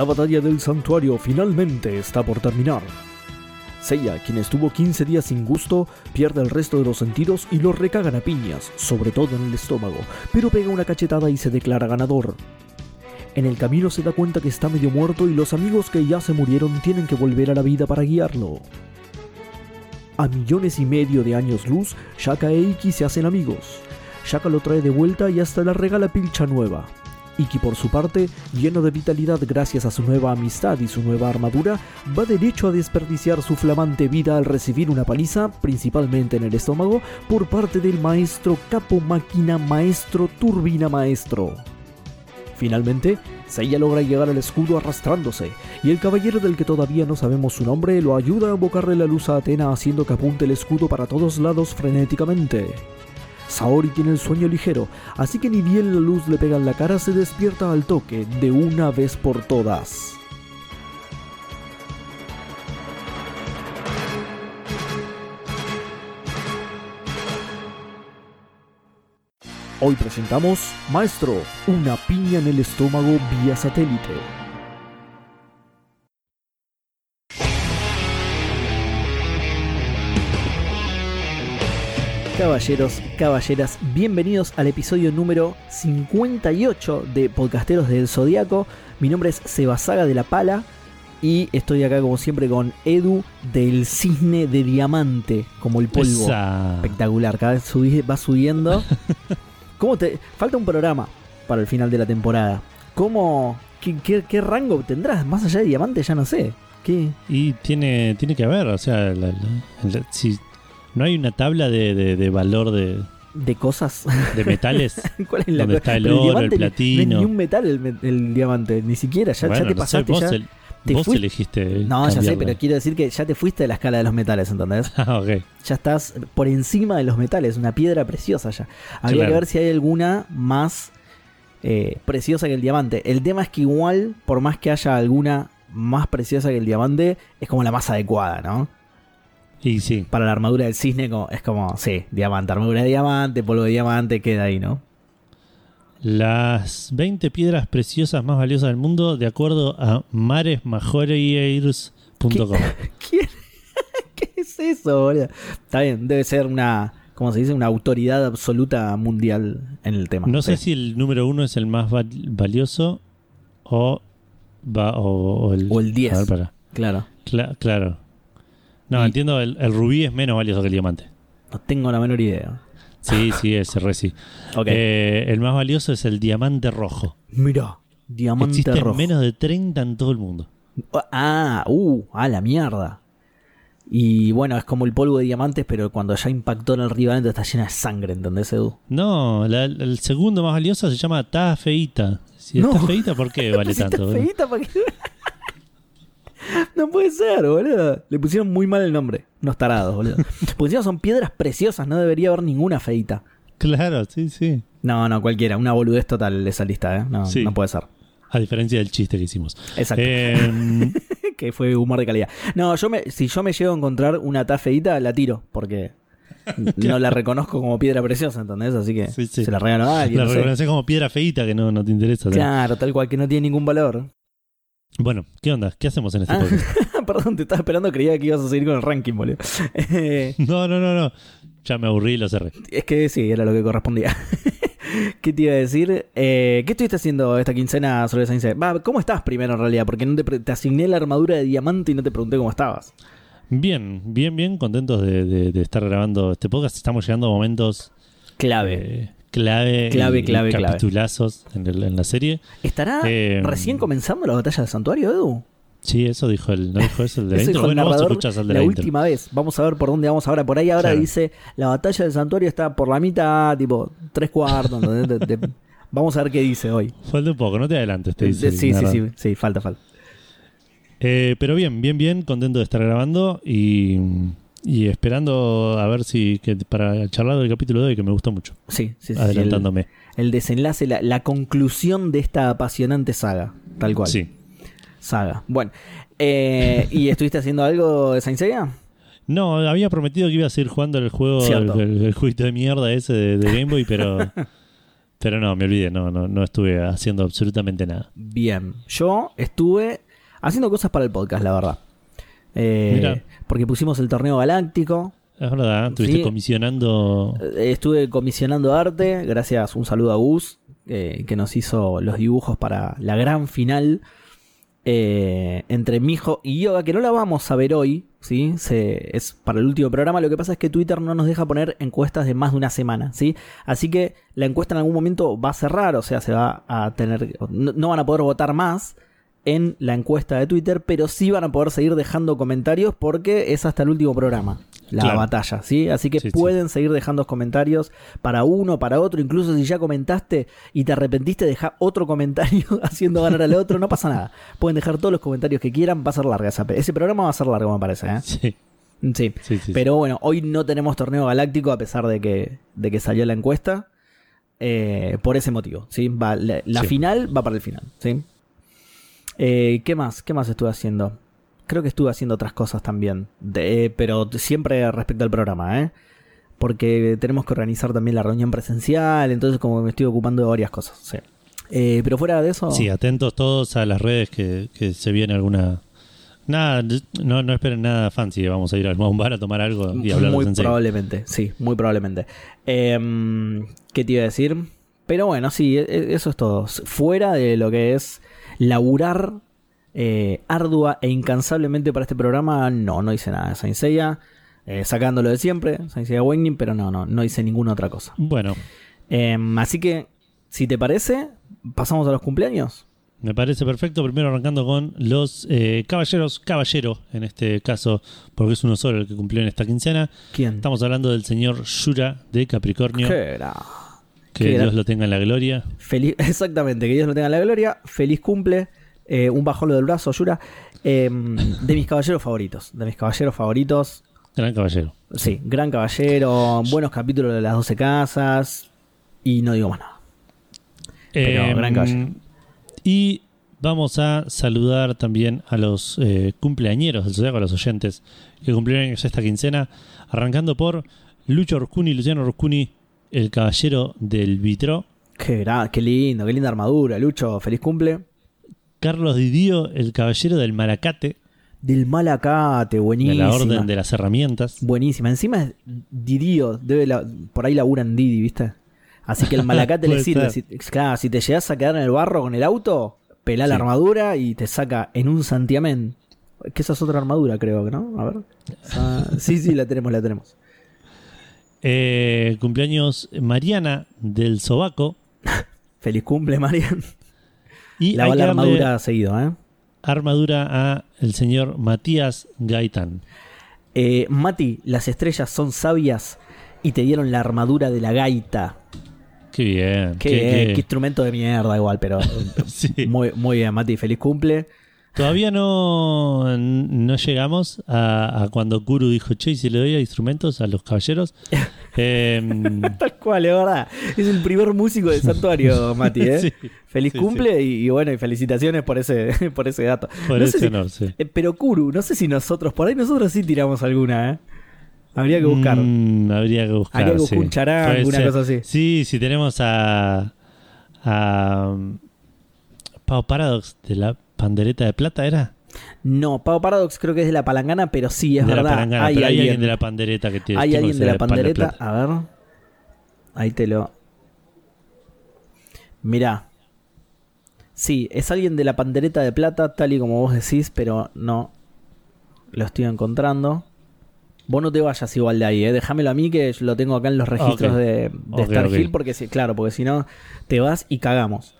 La batalla del santuario finalmente está por terminar. Seiya, quien estuvo 15 días sin gusto, pierde el resto de los sentidos y lo recagan a piñas, sobre todo en el estómago, pero pega una cachetada y se declara ganador. En el camino se da cuenta que está medio muerto y los amigos que ya se murieron tienen que volver a la vida para guiarlo. A millones y medio de años luz, Shaka e Iki se hacen amigos. Shaka lo trae de vuelta y hasta le regala pilcha nueva. Iki por su parte, lleno de vitalidad gracias a su nueva amistad y su nueva armadura, va derecho a desperdiciar su flamante vida al recibir una paliza, principalmente en el estómago, por parte del maestro capo máquina maestro turbina maestro. Finalmente, Seiya logra llegar al escudo arrastrándose, y el caballero del que todavía no sabemos su nombre lo ayuda a invocarle la luz a Atena haciendo que apunte el escudo para todos lados frenéticamente. Saori tiene el sueño ligero, así que ni bien la luz le pega en la cara se despierta al toque de una vez por todas. Hoy presentamos Maestro, una piña en el estómago vía satélite. Caballeros, caballeras, bienvenidos al episodio número 58 de Podcasteros del Zodíaco. Mi nombre es Sebasaga de la Pala y estoy acá como siempre con Edu del Cisne de Diamante, como el polvo. Esa. Espectacular, cada vez subí- va subiendo. ¿Cómo te falta un programa para el final de la temporada? ¿Cómo qué, qué- qué rango tendrás más allá de Diamante? Ya no sé. ¿Qué? Y tiene, tiene que haber, o sea, la- la- la- si no hay una tabla de, de- de valor de, de cosas de metales, ¿Cuál es la cosa? está el oro, el diamante platino. No es ni un metal el, el diamante, ni siquiera. Ya, te no sé, pasaste. vos, ya, el- te vos elegiste. no, ya sé, pero quiero decir que ya te fuiste de la escala de los metales, ¿entendés? Ah, ok. Ya estás por encima de los metales, una piedra preciosa ya. Habría Claro. que ver si hay alguna más eh, preciosa que el diamante. El tema es que igual, por más que haya alguna más preciosa que el diamante, es como la más adecuada, ¿no? Y sí, Para la armadura del cisne como- es como, sí, diamante, armadura de diamante, polvo de diamante, queda ahí, ¿no? las 20 piedras preciosas más valiosas del mundo, de acuerdo a maresmajorieirs.com. ¿Quién? ¿Qué es eso, boludo? Está bien, debe ser una, ¿cómo se dice? Una autoridad absoluta mundial en el tema. No sé Sí. si el número uno es el más val- valioso o, va, o, o el, O el 10. A ver, pará. Claro. Cla- claro. No, Y- entiendo, el, el rubí es menos valioso que el diamante. No tengo la menor idea. Sí, sí, ese re sí. Ok. Eh, el más valioso es el diamante rojo. Mira, diamante Existen rojo. menos de 30 en todo el mundo. Ah, uh, a la mierda. Y bueno, es como el polvo de diamantes, pero cuando ya impactó en el rival, entonces está llena de sangre, ¿entendés, Edu? No, la- el segundo más valioso se llama Ta Feita. Si No. está feita, ¿por qué vale Si está tanto? feíta, ¿para qué? No puede ser, boludo. Le pusieron muy mal el nombre. Unos tarados, boludo. Porque encima son piedras preciosas, no debería haber ninguna feita. Claro, sí, sí. No, no, cualquiera. Una boludez total esa lista, ¿eh? No, Sí. no puede ser. A diferencia del chiste que hicimos. Exacto. Eh, que fue humor de calidad. No, yo me, si yo me llego a encontrar una tafeita, la tiro, porque no la reconozco como piedra preciosa, ¿entendés? Así que Sí, sí. se la regalo a alguien. la no reconoces como piedra feita que no, no te interesa. ¿no? Claro, tal cual, que no tiene ningún valor. Bueno, ¿qué onda? ¿Qué hacemos en este Ah. podcast? Perdón, te estaba esperando, creía que ibas a seguir con el ranking, boludo. Eh, No, no, no, no. Ya me aburrí y lo cerré. es que sí, era lo que correspondía. ¿Qué te iba a decir? Eh, ¿Qué estuviste haciendo esta quincena sobre esa Va, ¿Cómo estás primero en realidad? Porque no te, asigné la armadura de diamante y no te pregunté cómo estabas. Bien, bien, bien contentos de, de- de estar grabando este podcast. Estamos llegando a momentos Clave. eh, clave, Clave, clave, clave. capitulazos en, el- en la serie. ¿Estará eh, recién comenzando la batalla del santuario, Edu? Sí, eso dijo el, ¿no dijo eso el de la Eso intro? dijo el Bueno, vos narrador escuchás al de la, la, intro. última vez. Vamos a ver por dónde vamos ahora. Por ahí ahora Claro. dice la batalla del santuario está por la mitad, tipo tres cuartos. De- de- vamos a ver qué dice hoy. Falta un poco, no te adelantes, te dice. De- el sí, sí, sí, sí, falta, falta. Eh, pero bien, bien, bien, contento de estar grabando y, y esperando a ver si que para charlar del capítulo de hoy, que me gusta mucho, Sí, sí, sí, adelantándome. El, el desenlace, la, la conclusión de esta apasionante saga. Tal cual. Sí. Saga. Bueno. eh, ¿Y estuviste haciendo algo de Saint Seiya? No, había prometido que iba a seguir jugando el juego, el, el- el jueguito de mierda ese de, de Game Boy, pero, pero no, me olvidé, no, no, no estuve haciendo absolutamente nada. Bien. Yo estuve haciendo cosas para el podcast, la verdad. Eh, porque pusimos el torneo galáctico. Es verdad, estuviste Sí. comisionando. Eh, Estuve comisionando arte, gracias, un saludo a Gus, eh, que nos hizo los dibujos para la gran final eh, entre Mijo y Yoga, que no la vamos a ver hoy, ¿sí? Se- es para el último programa, lo que pasa es que Twitter no nos deja poner encuestas de más de una semana, ¿sí? Así que la encuesta en algún momento va a cerrar, o sea, se va a tener... No, no van a poder votar más en la encuesta de Twitter, pero sí van a poder seguir dejando comentarios porque es hasta el último programa. La Claro. batalla, ¿sí? Así que Sí, sí. pueden seguir dejando comentarios para uno, para otro, incluso si ya comentaste y te arrepentiste, deja otro comentario haciendo ganar al otro, no pasa nada. Pueden dejar todos los comentarios que quieran, va a ser larga esa Ese programa va a ser largo, me parece, ¿eh? Sí, Sí. sí, sí. Pero bueno, hoy no tenemos torneo galáctico a pesar de que, de que salió la encuesta. eh, por ese motivo, ¿sí? Va, la final va para el final, ¿sí? Eh, ¿Qué más? ¿Qué más estuve haciendo? Creo que estuve haciendo otras cosas también. de- pero siempre respecto al programa, ¿eh? Porque tenemos que organizar también la reunión presencial. Entonces, como me estoy ocupando de varias cosas. Sí. Eh, pero fuera de eso. Sí, atentos todos a las redes que, que se viene alguna. Nada, no, no esperen nada fancy. Vamos a ir al un bar a tomar algo y hablar muy probablemente, sí, muy probablemente. Em, ¿Qué te iba a decir? Pero bueno, sí, e- e- eso es todo. Fuera de lo que es laburar eh, ardua e incansablemente para este programa, no, no hice nada de Saint Seiya. Eh, sacándolo de siempre, Saint Seiya Awakening, pero no, no, no hice ninguna otra cosa. Bueno, Em, así que, si te parece, pasamos a los cumpleaños. me parece perfecto. Primero arrancando con los eh, caballeros, caballero en este caso, porque es uno solo el que cumplió en esta quincena. ¿Quién? Estamos hablando del señor Shura de Capricornio. ¿Qué era? Que Dios era? lo tenga en la gloria. Feliz, exactamente, que Dios lo tenga en la gloria. Feliz cumple. eh, un bajolo del brazo, Yura. eh, de mis caballeros favoritos. De mis caballeros favoritos. Gran caballero. Sí, gran caballero. Buenos capítulos de las 12 casas. Y no digo más nada. Pero Eh, gran caballero. Y vamos a saludar también a los eh, cumpleañeros del Zodiaco, a los oyentes que cumplieron esta quincena, arrancando por Lucho Roscuni, Luciano Roscuni, el caballero del vitro, Qué, qué lindo, qué linda armadura, Lucho. Feliz cumple. Carlos Didio, el caballero del Maracate, Del Malacate, de buenísima. la Orden de las Herramientas. Buenísima. Encima es Didío. Debe la- por ahí laburan Didi, ¿viste? Así que el malacate le sirve. Si, claro, si te llegas a quedar en el barro con el auto, pelá la armadura y te saca en un santiamén. Que esa es otra armadura, creo, ¿no? A ver. Ah, sí, sí, la tenemos, la tenemos. Eh, cumpleaños Mariana del Sobaco. Feliz cumple, Marian. Y La armadura seguido, ¿eh? armadura a el señor Matías Gaitán. Eh, Mati, las estrellas son sabias y te dieron la armadura de la gaita. Qué bien. Qué, qué- qué qué- instrumento de mierda, igual, pero Sí. muy, muy bien, Mati. Feliz cumple. Todavía no, no llegamos a, a cuando Kuru dijo, che, ¿y si le doy a instrumentos a los caballeros. Em, Tal cual, es verdad. Es el primer músico del santuario, Mati, ¿eh? sí, Feliz sí, cumple Y, y bueno, y felicitaciones por ese, por ese dato. por No ese si- honor, sí. eh, pero Kuru, no sé si nosotros, por ahí nosotros sí tiramos alguna, ¿eh? Habría que buscar. Mm, habría que buscar. Habría que buscar un charán, alguna ser. cosa así. Sí, si tenemos a. a. Pau Paradox de la pandereta de plata, ¿era? No, Pau Paradox creo que es de la palangana, pero sí, es de verdad. la palangana, hay pero hay alguien, alguien de la pandereta que tiene. hay alguien de la pandereta. A ver. Ahí te lo. Mirá. Sí, es alguien de la pandereta de plata, tal y como vos decís, pero no lo estoy encontrando. Vos no te vayas igual de ahí, ¿eh? déjamelo a mí que yo lo tengo acá en los registros de, de Star. Hill, porque si, claro, porque si no te vas y cagamos.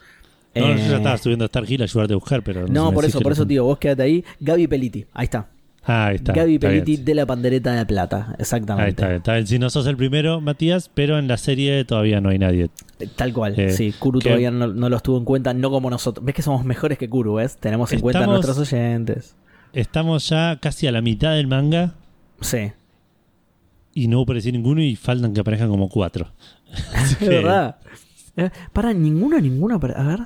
No, yo Eh, ya estaba subiendo a Star Hill a ayudarte a buscar, pero. No, sé, por eso, por eso, no- tío, vos quédate ahí. Gaby Peliti, ahí está. Ah, ahí está. Gaby está Peliti de la pandereta de plata, exactamente. Ahí está, está bien. Si no sos el primero, Matías, pero en la serie todavía no hay nadie. Eh, Tal cual, Eh, sí. Kuru que- todavía no, no los tuvo en cuenta, no como nosotros. Ves que somos mejores que Kuru, ¿ves? Tenemos en cuenta a nuestros oyentes. Estamos ya casi a la mitad del manga Sí, y no apareció ninguno y faltan que aparezcan como cuatro. Es verdad. Eh, para ninguna, ninguna. para- A ver,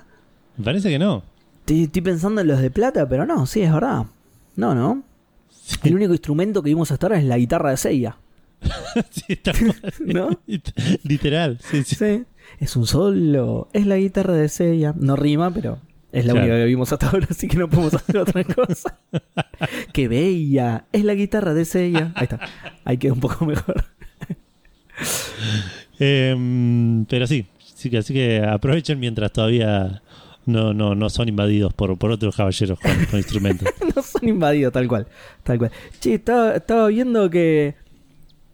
me Parece que no. estoy, estoy pensando en los de plata, pero no, sí, es verdad. No, no. El único instrumento que vimos hasta ahora es la guitarra de Seiya. Sí, está ¿No? Literal, sí, sí. Sí. Es un solo. Es la guitarra de Seiya. No rima, pero es la Claro. única que vimos hasta ahora, así que no podemos hacer otra cosa. ¡Qué bella! Es la guitarra de Seiya. Ahí está. Ahí queda un poco mejor. Em, pero sí, sí así que aprovechen mientras todavía no, no, no son invadidos por, por otros caballeros con, con instrumentos. no son invadidos, tal cual. Tal cual. Che, estaba, estaba viendo que.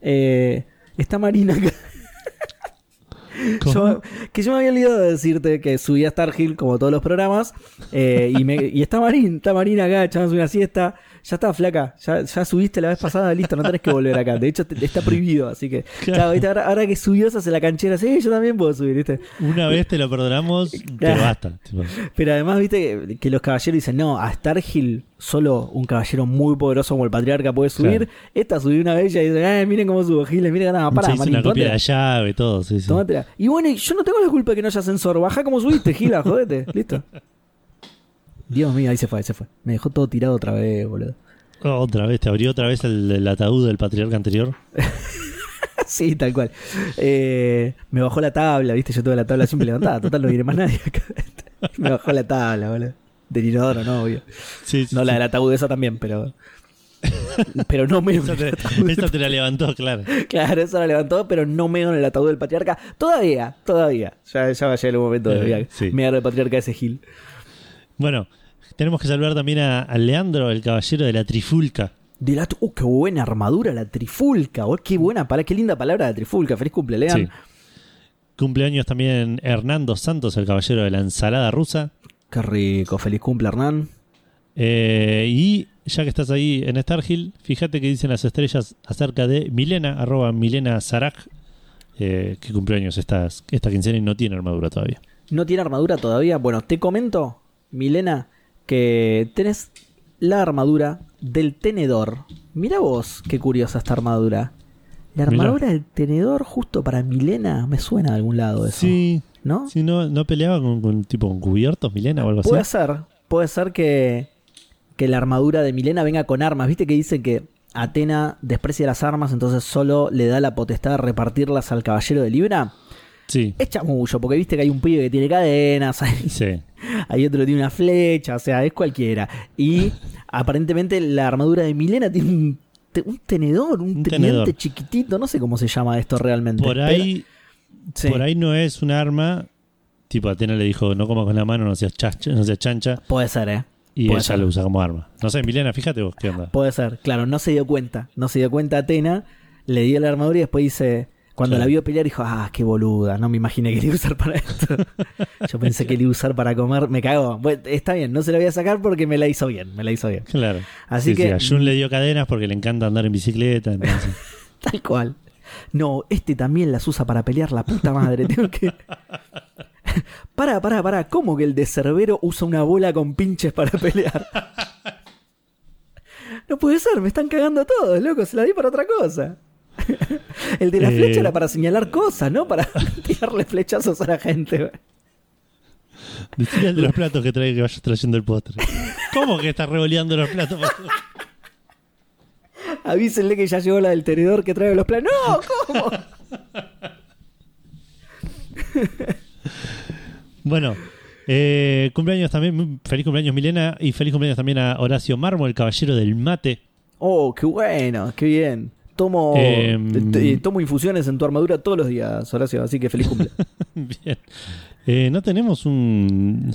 eh, está Marina acá. Que yo me había olvidado de decirte que subí a Star Hill como todos los programas. eh, y, me- y está Marín, está Marina acá echándose una siesta. Ya está, flaca. Ya, ya subiste la vez pasada, listo, no tenés que volver acá. De hecho, te- está prohibido. Así que, claro, ¿viste? Ahora, ahora que subió, se hace la canchera. Sí, yo también puedo subir, ¿viste? Una vez te lo perdonamos, pero basta. Pero además, viste que, que los caballeros dicen, no, a Star Hill solo un caballero muy poderoso como el patriarca puede subir. Claro. Esta subió una vez y dice, eh, miren cómo subo Giles, miren, nada, pará, Se una copia de la llave, todo. Sí, sí. Y bueno, yo no tengo la culpa de que no haya ascensor. Baja como subiste, Gila, jodete. Listo. Dios mío, ahí se fue, ahí se fue. Me dejó todo tirado otra vez, boludo. Oh, otra vez, te abrió otra vez el, el ataúd del patriarca anterior. sí, tal cual. Eh, me bajó la tabla, viste, yo tuve la tabla siempre levantada. Total, no viene más nadie acá. me bajó la tabla, boludo. Del inodoro, no, obvio. Sí, sí, No, la del ataúd esa también, pero. Pero no me. Esa te, esa te la levantó, claro. Claro, eso la levantó, pero no me en el ataúd del patriarca. Todavía, todavía. Ya, ya va a llegar el momento de Eh, sí. mear el patriarca ese Gil. Bueno, tenemos que saludar también a, a Leandro, el caballero de la Trifulca. De la, uh, qué buena armadura, la trifulca. oh, qué buena palabra, qué linda palabra la trifulca. Feliz cumple, Lean. Sí. Cumpleaños también Hernando Santos, el caballero de la ensalada rusa. Qué rico, feliz cumple, Hernán. Eh, y ya que estás ahí en Star Hill, fíjate que dicen las estrellas acerca de Milena, arroba Milena Sarak, eh, que cumpleaños esta, esta quincena y no tiene armadura todavía. ¿No tiene armadura todavía? Bueno, te comento, Milena, que tenés la armadura del tenedor. Mira vos, qué curiosa esta armadura. La Mirá. armadura del tenedor justo para Milena me suena de algún lado eso. Sí, ¿No? sí no, no peleaba con, con tipo con cubiertos, Milena o algo así. Puede ser, puede ser que, que la armadura de Milena venga con armas. Viste que dice que Atena desprecia las armas, entonces solo le da la potestad de repartirlas al caballero de Libra. Sí, Es chamullo, porque viste que hay un pibe que tiene cadenas, hay, sí. hay otro que tiene una flecha, o sea, es cualquiera. Y aparentemente la armadura de Milena tiene un, te- un tenedor, un, Un tenedor. chiquitito, no sé cómo se llama esto realmente. Por ahí, sí. por ahí no es un arma. Tipo, Atena le dijo, no comas con la mano, no seas, chacha, no seas chancha. Puede ser, ¿eh? Y Puede ella ser. lo usa como arma. No sé, Milena, fíjate vos qué onda. Puede ser, claro, no se dio cuenta. No se dio cuenta Atena, le dio la armadura y después dice. Cuando la vio pelear dijo, ah, qué boluda, no me imaginé que le iba a usar para esto. Yo pensé que le iba a usar para comer, me cago. Bueno, está bien, no se la voy a sacar porque me la hizo bien, me la hizo bien. Claro. Así Sí, que, sí, a Jun le dio cadenas porque le encanta andar en bicicleta. entonces- tal cual. No, este también las usa para pelear, la puta madre. Tengo que. Pará, pará, pará. ¿Cómo que el de Cerbero usa una bola con pinches para pelear? No puede ser, me están cagando todos, loco. Se la di para otra cosa. El de la Eh. flecha era para señalar cosas, ¿no? Para tirarle flechazos a la gente. Decile al de los platos que trae que vayas trayendo el postre. ¿Cómo que estás revoleando los platos? Avísenle que ya llegó la del tenedor que trae los planos. ¡No! ¿Cómo? Bueno, eh, cumpleaños también, feliz cumpleaños Milena y feliz cumpleaños también a Horacio Marmo, el caballero del mate. Oh, qué bueno, qué bien. Tomo, Em. t- tomo infusiones en tu armadura todos los días, Horacio, así que feliz cumple. Bien. Eh, ¿No tenemos un...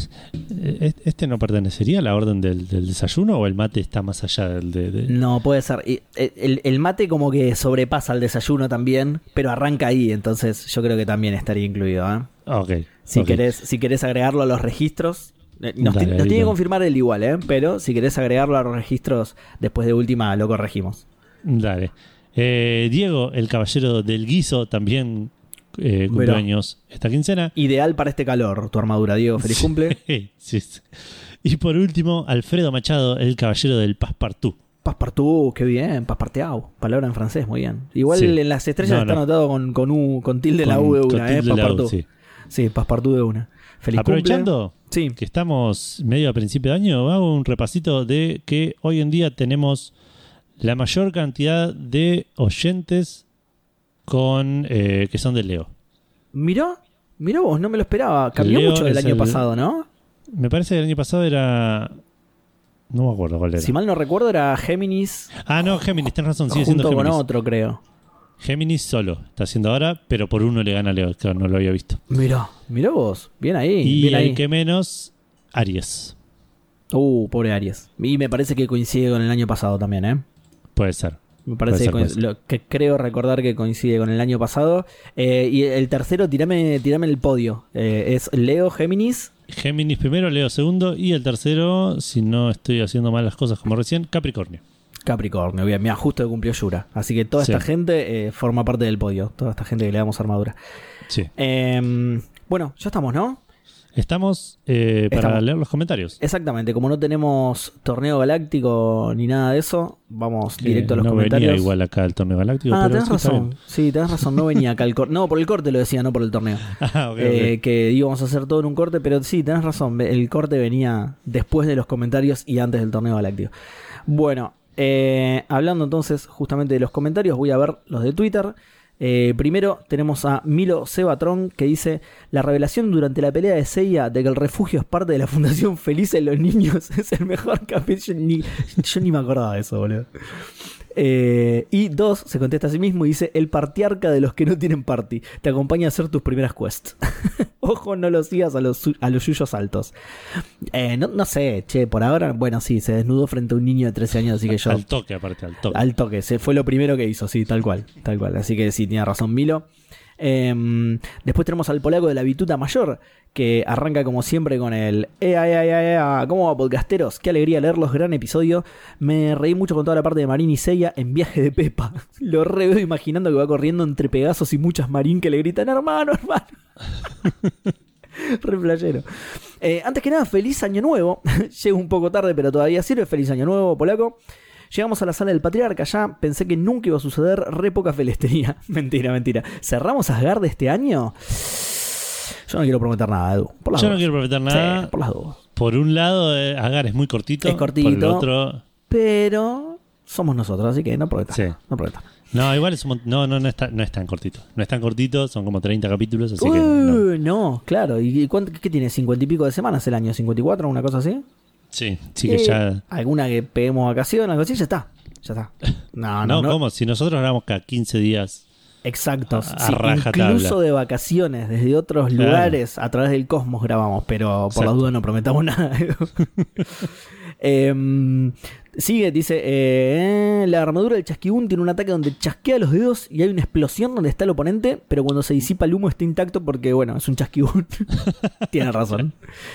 eh, ¿Este no pertenecería a la orden del, del desayuno o el mate está más allá del de... de- No, puede ser. Eh, El, el mate como que sobrepasa al desayuno también, pero arranca ahí, entonces yo creo que también estaría incluido. ¿eh? Ok. Si, ok. querés, si querés agregarlo a los registros, eh, nos, Dale, nos tiene que confirmar el igual, ¿eh? pero si querés agregarlo a los registros, después de última lo corregimos. Dale. Eh, Diego, el caballero del guiso, también eh, cumpleaños esta quincena. Ideal para este calor, tu armadura, Diego. Feliz cumple. Sí, sí. Y por último, Alfredo Machado, el caballero del Passepartout. Passepartout, qué bien, passeparteau. Palabra en francés, muy bien. Igual en las estrellas No, está no. anotado con, con, U, con tilde la U de una, ¿eh? Passepartout. sí. Sí, passepartout de una. Feliz Aprovechando cumple. Que estamos medio a principio de año, hago un repasito de que hoy en día tenemos la mayor cantidad de oyentes con eh, que son de Leo. Mirá, mirá vos, no me lo esperaba. Cambió Leo mucho del año el- pasado, ¿no? Me parece que el año pasado era... No me acuerdo cuál era. Si mal no recuerdo, era Géminis Ah, no, Géminis, tenés razón, sigue siendo junto con Géminis. otro, creo. Géminis solo está haciendo ahora, pero por uno le gana a Leo, que no lo había visto. Mirá, mirá vos. Bien ahí, y bien ahí. que menos, Aries. Uh, pobre Aries. Y me parece que coincide con el año pasado también, ¿eh? Puede ser. Me parece Puede ser, lo que creo recordar que coincide con el año pasado. Eh, y el tercero, tirame, tirame el podio. Eh, es Leo Géminis. Géminis primero, Leo segundo y el tercero, si no estoy haciendo mal las cosas como recién, Capricornio. Capricornio, bien, mira, justo que cumplió Yura. Así que toda Sí. esta gente eh, forma parte del podio. Toda esta gente que le damos armadura. Sí. Em, bueno, ya estamos, ¿no? Estamos eh, para Estamos. leer los comentarios. Exactamente, como no tenemos torneo galáctico ni nada de eso, vamos directo a los no comentarios. venía igual acá el torneo galáctico, ah, pero tenés razón. Sí, tenés razón, no venía acá el corte. No, por el corte lo decía, no por el torneo. Ah, ok, Eh, que íbamos a hacer todo en un corte, pero sí, tenés razón. El corte venía después de los comentarios y antes del torneo galáctico. Bueno, eh, hablando entonces justamente de los comentarios, voy a ver los de Twitter. Eh, primero tenemos a Milo Sebatron que dice: La revelación durante la pelea de Seiya de que el refugio es parte de la Fundación Feliz en los Niños es el mejor capítulo. Yo ni, yo ni me acordaba de eso, boludo. Eh, y dos, se contesta a sí mismo y dice: El partiarca de los que no tienen party te acompaña a hacer tus primeras quests. Ojo, no lo sigas a los, a los suyos altos. Eh, no, no sé, che, por ahora, bueno, sí, se desnudó frente a un niño de 13 años, así que yo. Al toque, aparte, al toque. Al toque, se fue lo primero que hizo, sí, tal cual, tal cual. Así que sí, tiene razón Milo. Em, después tenemos al polaco de la Bituta Mayor, que arranca como siempre con el ea, ea, ea, ea. ¿Cómo va, podcasteros? Qué alegría leerlos, gran episodio. Me reí mucho con toda la parte de Marín y Seiya en viaje de Pepa. Lo re veo imaginando que va corriendo entre Pegasos y muchas Marín que le gritan, hermano, hermano. Re playero. Eh, antes que nada, feliz año nuevo. Llego un poco tarde, pero todavía sirve. Feliz año nuevo, polaco. Llegamos a la sala del patriarca ya. Pensé que nunca iba a suceder. Re poca felestería. mentira, mentira. ¿Cerramos Asgard este año? Yo no quiero prometer nada, Edu. Por las Yo no dudas. quiero prometer nada. Sí, por las dudas. Por un lado, eh, Agar es muy cortito. Es cortito. Por el otro. Pero somos nosotros, así que no prometas. Sí. No prometas. No, igual es un no, no, no, está, no es tan cortito. No es tan cortito, son como 30 capítulos, así que. no. No. claro. ¿Y y cuánto, qué tiene? ¿50 y pico de semanas el año? ¿54? ¿Una cosa así? Sí, sí que Eh, ya. Alguna que peguemos vacaciones, algo así, ya está. Ya está. No, No, no, no. ¿cómo? Si nosotros grabamos cada 15 días. Exacto. A- a sí, incluso de vacaciones, desde otros Claro. lugares, a través del cosmos grabamos, pero por las Exacto. dudas no prometamos nada. Em, sigue, dice, eh, la armadura del chasquibún tiene un ataque donde chasquea los dedos y hay una explosión donde está el oponente, pero cuando se disipa el humo está intacto porque, bueno, es un chasquibún. Tiene razón.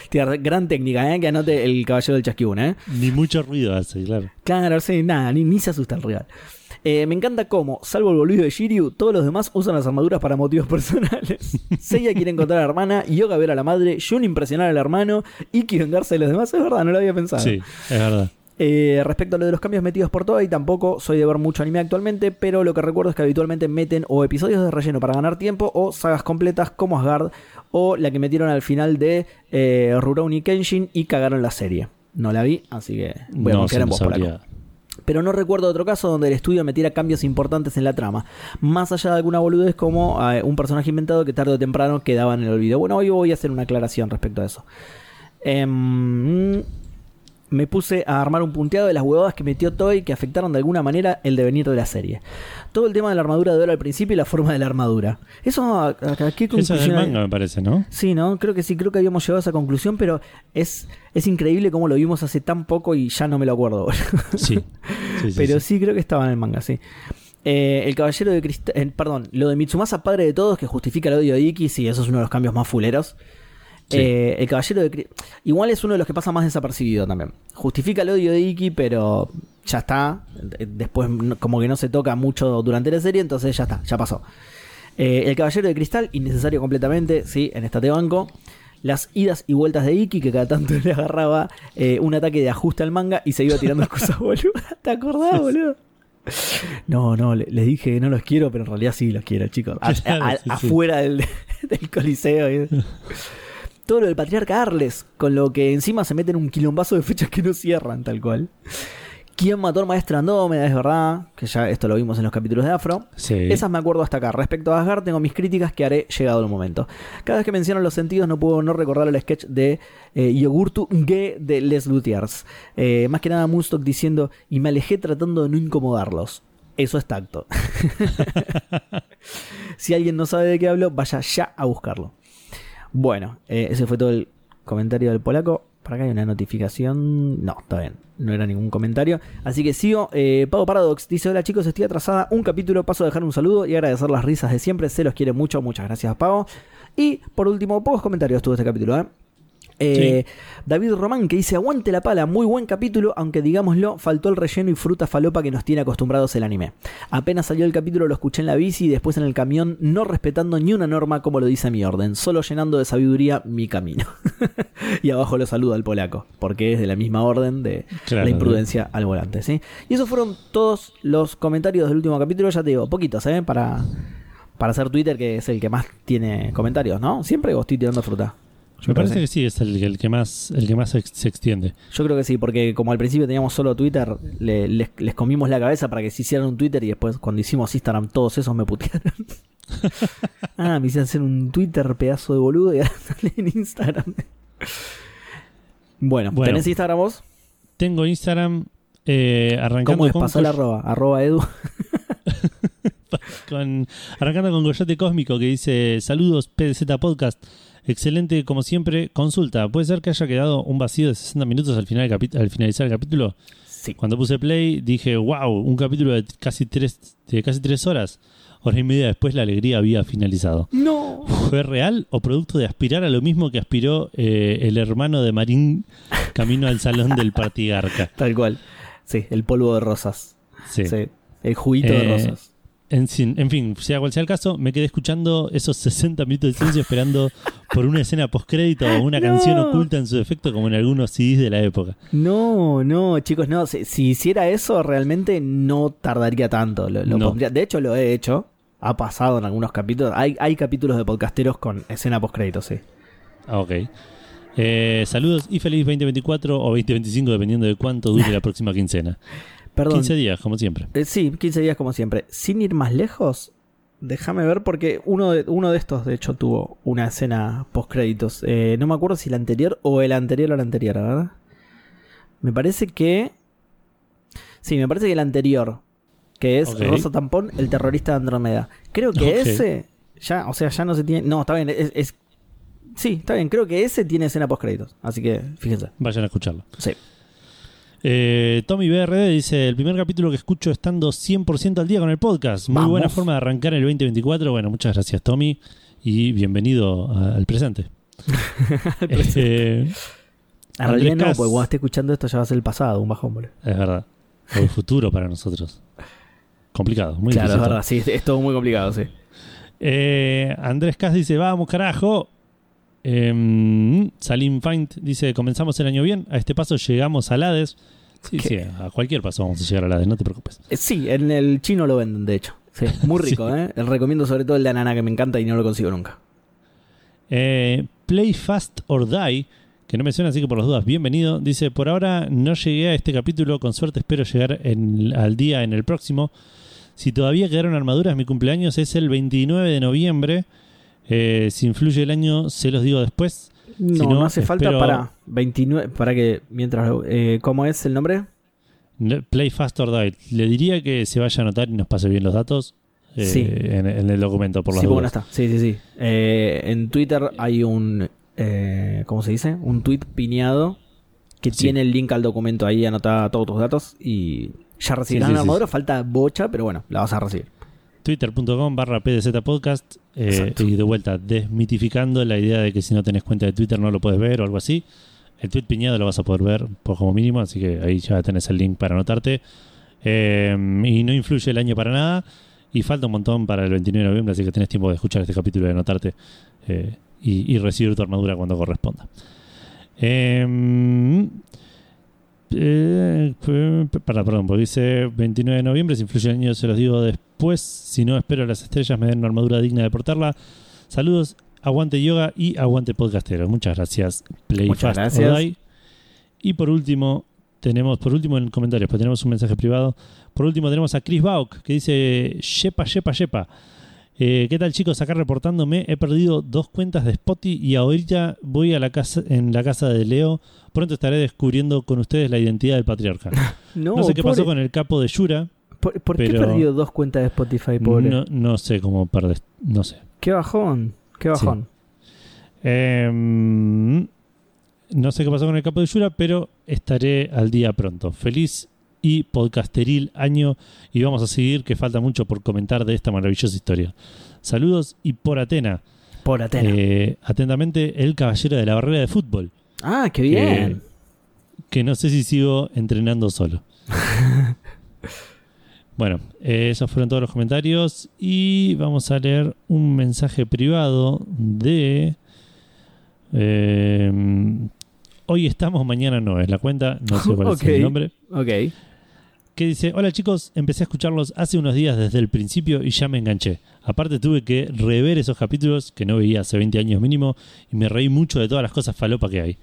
Tiene ra- gran técnica, ¿eh? que anote el caballero del chasquibún. ¿eh? Ni mucho ruido hace, claro. Claro, sí, nada, ni, ni se asusta el rival. Eh, me encanta cómo, salvo el boludo de Shiryu, todos los demás usan las armaduras para motivos personales. Seiya quiere encontrar a la hermana, Yoga ver a la madre, Jun impresionar al hermano, Iki vengarse de los demás. Es verdad, no lo había pensado. Sí, es verdad. Eh, respecto a lo de los cambios metidos por Toei, tampoco soy de ver mucho anime actualmente, pero lo que recuerdo es que habitualmente meten o episodios de relleno para ganar tiempo o sagas completas como Asgard o la que metieron al final de eh, Rurouni Kenshin y cagaron la serie. No la vi, así que voy a no confiar en vos, Polaco habría- pero no recuerdo otro caso donde el estudio metiera cambios importantes en la trama, más allá de alguna boludez como eh, un personaje inventado que tarde o temprano quedaba en el olvido. Bueno, hoy voy a hacer una aclaración respecto a eso. Em, me puse a armar un punteado de las huevadas que metió Toy que afectaron de alguna manera el devenir de la serie. Todo el tema de la armadura de oro al principio y la forma de la armadura. Eso, ¿a, a- qué Eso es del conclusión manga, me parece, ¿no? Sí, ¿no? Creo que sí, creo que habíamos llegado a esa conclusión, pero es, es increíble cómo lo vimos hace tan poco y ya no me lo acuerdo. Sí. Sí, sí, pero sí. sí. creo que estaba en el manga, sí. Eh, el caballero de cristal, perdón, lo de Mitsumasa, padre de todos, que justifica el odio de Iki, sí, eso es uno de los cambios más fuleros. Sí. Eh, el caballero de igual es uno de los que pasa más desapercibido también. Justifica el odio de Iki, pero ya está. Eh, Después como que no se toca mucho durante la serie, entonces ya está, ya pasó. Eh, el caballero de cristal, innecesario completamente, sí, en esta te banco. Las idas y vueltas de Iki, que cada tanto le agarraba eh, un ataque de ajuste al manga y se iba tirando cosas boludas. ¿Te acordás, boludo? No, no, le- les dije que no los quiero, pero en realidad sí los quiero, chicos. A- a- afuera del, del coliseo. y- Todo lo del patriarca Arles, con lo que encima se meten un quilombazo de fechas que no cierran, tal cual. ¿Quién mató al maestro Andrómeda? Es verdad, que ya esto lo vimos en los capítulos de Afro. Sí. Esas me acuerdo hasta acá. Respecto a Asgard, tengo mis críticas que haré llegado el momento. Cada vez que menciono los sentidos, no puedo no recordar el sketch de eh, Yogurtu Ge de Les Luthiers. Eh, más que nada, Moonstock diciendo, y me alejé tratando de no incomodarlos. Eso es tacto. si alguien no sabe de qué hablo, vaya ya a buscarlo. Bueno, eh, ese fue todo el comentario del polaco. Para acá hay una notificación. No, está bien. No era ningún comentario. Así que sigo. Eh, Pau Paradox dice: Hola chicos, estoy atrasada. Un capítulo. Paso a dejar un saludo y agradecer las risas de siempre. Se los quiere mucho. Muchas gracias, Pau. Y por último, pocos comentarios tuvo este capítulo, ¿eh? Eh, David Román que dice aguante la pala, muy buen capítulo, aunque digámoslo, faltó el relleno y fruta falopa que nos tiene acostumbrados el anime. Apenas salió el capítulo lo escuché en la bici y después en el camión, no respetando ni una norma como lo dice mi orden, solo llenando de sabiduría mi camino. y abajo lo saluda al polaco, porque es de la misma orden de Claro, la imprudencia al volante, ¿sí? Y esos fueron todos los comentarios del último capítulo, ya te digo, poquitos, ¿eh? Para, para hacer Twitter, que es el que más tiene comentarios, ¿no? Siempre estoy tirando fruta. Me parece que sí, es el, el que más el que más se extiende. Yo creo que sí, porque como al principio teníamos solo Twitter, le- les, les comimos la cabeza para que se hicieran un Twitter y después cuando hicimos Instagram todos esos me putearon. ah, me hicieron hacer un Twitter pedazo de boludo y ahora sale en Instagram. bueno, Bueno. ¿tenés Instagram vos? Tengo Instagram eh, arrancando ¿Cómo es? con, Pasó el Coy- arroba, arroba edu. con- arrancando con Coyote Cósmico que dice saludos PDZ Podcast. Excelente como siempre. Consulta, ¿puede ser que haya quedado un vacío de 60 minutos al, final al finalizar el capítulo? Sí. Cuando puse play dije, wow, un capítulo de casi tres, de casi tres horas. Hora y media después la alegría había finalizado. No. ¿Fue real o producto de aspirar a lo mismo que aspiró eh, el hermano de Marín camino al salón del partigarca? Tal cual. Sí, el polvo de rosas. Sí. Sí. El juguito de Eh, rosas. En, fin- en fin, sea cual sea el caso, me quedé escuchando esos 60 minutos de silencio esperando por una escena postcrédito o una No. canción oculta en su defecto como en algunos CDs de la época. No, no, chicos, no. Si, si hiciera eso, realmente no tardaría tanto. Lo, lo No. pondría- De hecho, lo he hecho. Ha pasado en algunos capítulos. Hay, hay capítulos de podcasteros con escena post-crédito, sí. Ah, ok. Eh, saludos y feliz 2024 o 2025 dependiendo de cuánto dure la próxima quincena. Perdón. 15 días, como siempre. Eh, sí, 15 días como siempre. Sin ir más lejos, déjame ver porque uno de, uno de estos, de hecho, tuvo una escena post-créditos. Eh, no me acuerdo si el anterior o el anterior al anterior, ¿verdad? Me parece que... Sí, me parece que el anterior, que es. Rosa Tampón, el terrorista de Andrómeda. Creo que ese, ya, o sea, ya no se tiene... No, está bien, es... es- Sí, está bien, creo que ese tiene escena post-créditos. Así que, fíjense. Vayan a escucharlo. Sí. Eh, Tommy BRD dice: El primer capítulo que escucho estando 100% al día con el podcast. Muy Vamos. buena forma de arrancar el 2024. Bueno, muchas gracias, Tommy. Y bienvenido a- al presente. Eh, En realidad no, Cas- porque cuando esté escuchando esto ya va a ser el pasado, un bajón, boludo. es verdad. O el futuro para nosotros. Complicado, muy claro, es verdad, sí, es, es todo muy complicado, sí. Eh, Andrés Cas dice: Vamos, carajo. Em, Salim Faint dice: Comenzamos el año bien. A este paso llegamos al Hades. Sí, ¿Qué? sí, a cualquier paso vamos a llegar al Hades, no te preocupes. Eh, Sí, en el chino lo venden, de hecho. Sí, muy rico, Sí. ¿eh? Recomiendo sobre todo el de Anana que me encanta y no lo consigo nunca. Eh, Play Fast or Die, que no me suena, así que por las dudas, bienvenido. Dice, por ahora no llegué a este capítulo, con suerte espero llegar en- al día en el próximo. Si todavía quedaron armaduras, mi cumpleaños es el 29 de noviembre. Eh, si influye el año, se los digo después. No, Si no, no, hace falta para 29. Para que. Mientras. eh, ¿Cómo es el nombre? Play Fast or Die. Le diría que se vaya a anotar y nos pase bien los datos eh, Sí. en, en el documento, por las sí, no dudas. está. Sí, sí, sí. Eh, en Twitter hay un. eh, ¿Cómo se dice? Un tweet piñado que Sí. tiene el link al documento ahí, anota todos tus datos y ya recibirás Sí, sí, la armadura. Falta bocha, pero bueno, la vas a recibir. Twitter.com barra PDZ Podcast. eh, y de vuelta, desmitificando la idea de que si no tenés cuenta de Twitter no lo puedes ver o algo así. El tweet piñado lo vas a poder ver por como mínimo, así que ahí ya tenés el link para anotarte. Eh, y no influye el año para nada. Y falta un montón para el 29 de noviembre, así que tenés tiempo de escuchar este capítulo y de anotarte eh, y, y recibir tu armadura cuando corresponda. Eh, para, perdón, porque dice 29 de noviembre, si influye el año se los digo después, si no espero las estrellas me den una armadura digna de portarla. Saludos, aguante yoga y aguante podcastero. Muchas gracias, Play Muchas Fast gracias. Y por último, tenemos, por último en comentarios, pues tenemos un mensaje privado. Por último tenemos a Chris Bauk que dice, Yepa, Yepa, Yepa. Eh, ¿Qué tal chicos? Acá reportándome, he perdido dos cuentas de Spotify y ahorita voy a la casa, en la casa de Leo. Pronto estaré descubriendo con ustedes la identidad del patriarca. No, No sé qué pasó con el capo de Yura. ¿Por, por qué he perdido dos cuentas de Spotify, pobre? No, no sé cómo perder, no sé. Qué bajón, qué bajón. Em, no sé qué pasó con el capo de Yura, pero estaré al día pronto. Feliz y podcasteril año y vamos a seguir que falta mucho por comentar de esta maravillosa historia. Saludos y por Atena. Por Atena. Eh, atentamente, el caballero de la barrera de fútbol. ah, qué bien. Que no sé si sigo entrenando solo. bueno, eh, esos fueron todos los comentarios. Y vamos a leer un mensaje privado de. eh, hoy estamos, mañana no. Es la cuenta, no sé cuál es el nombre. Ok. Que dice: Hola chicos, empecé a escucharlos hace unos días desde el principio y ya me enganché. Aparte, tuve que rever esos capítulos que no veía hace 20 años mínimo y me reí mucho de todas las cosas falopa que hay.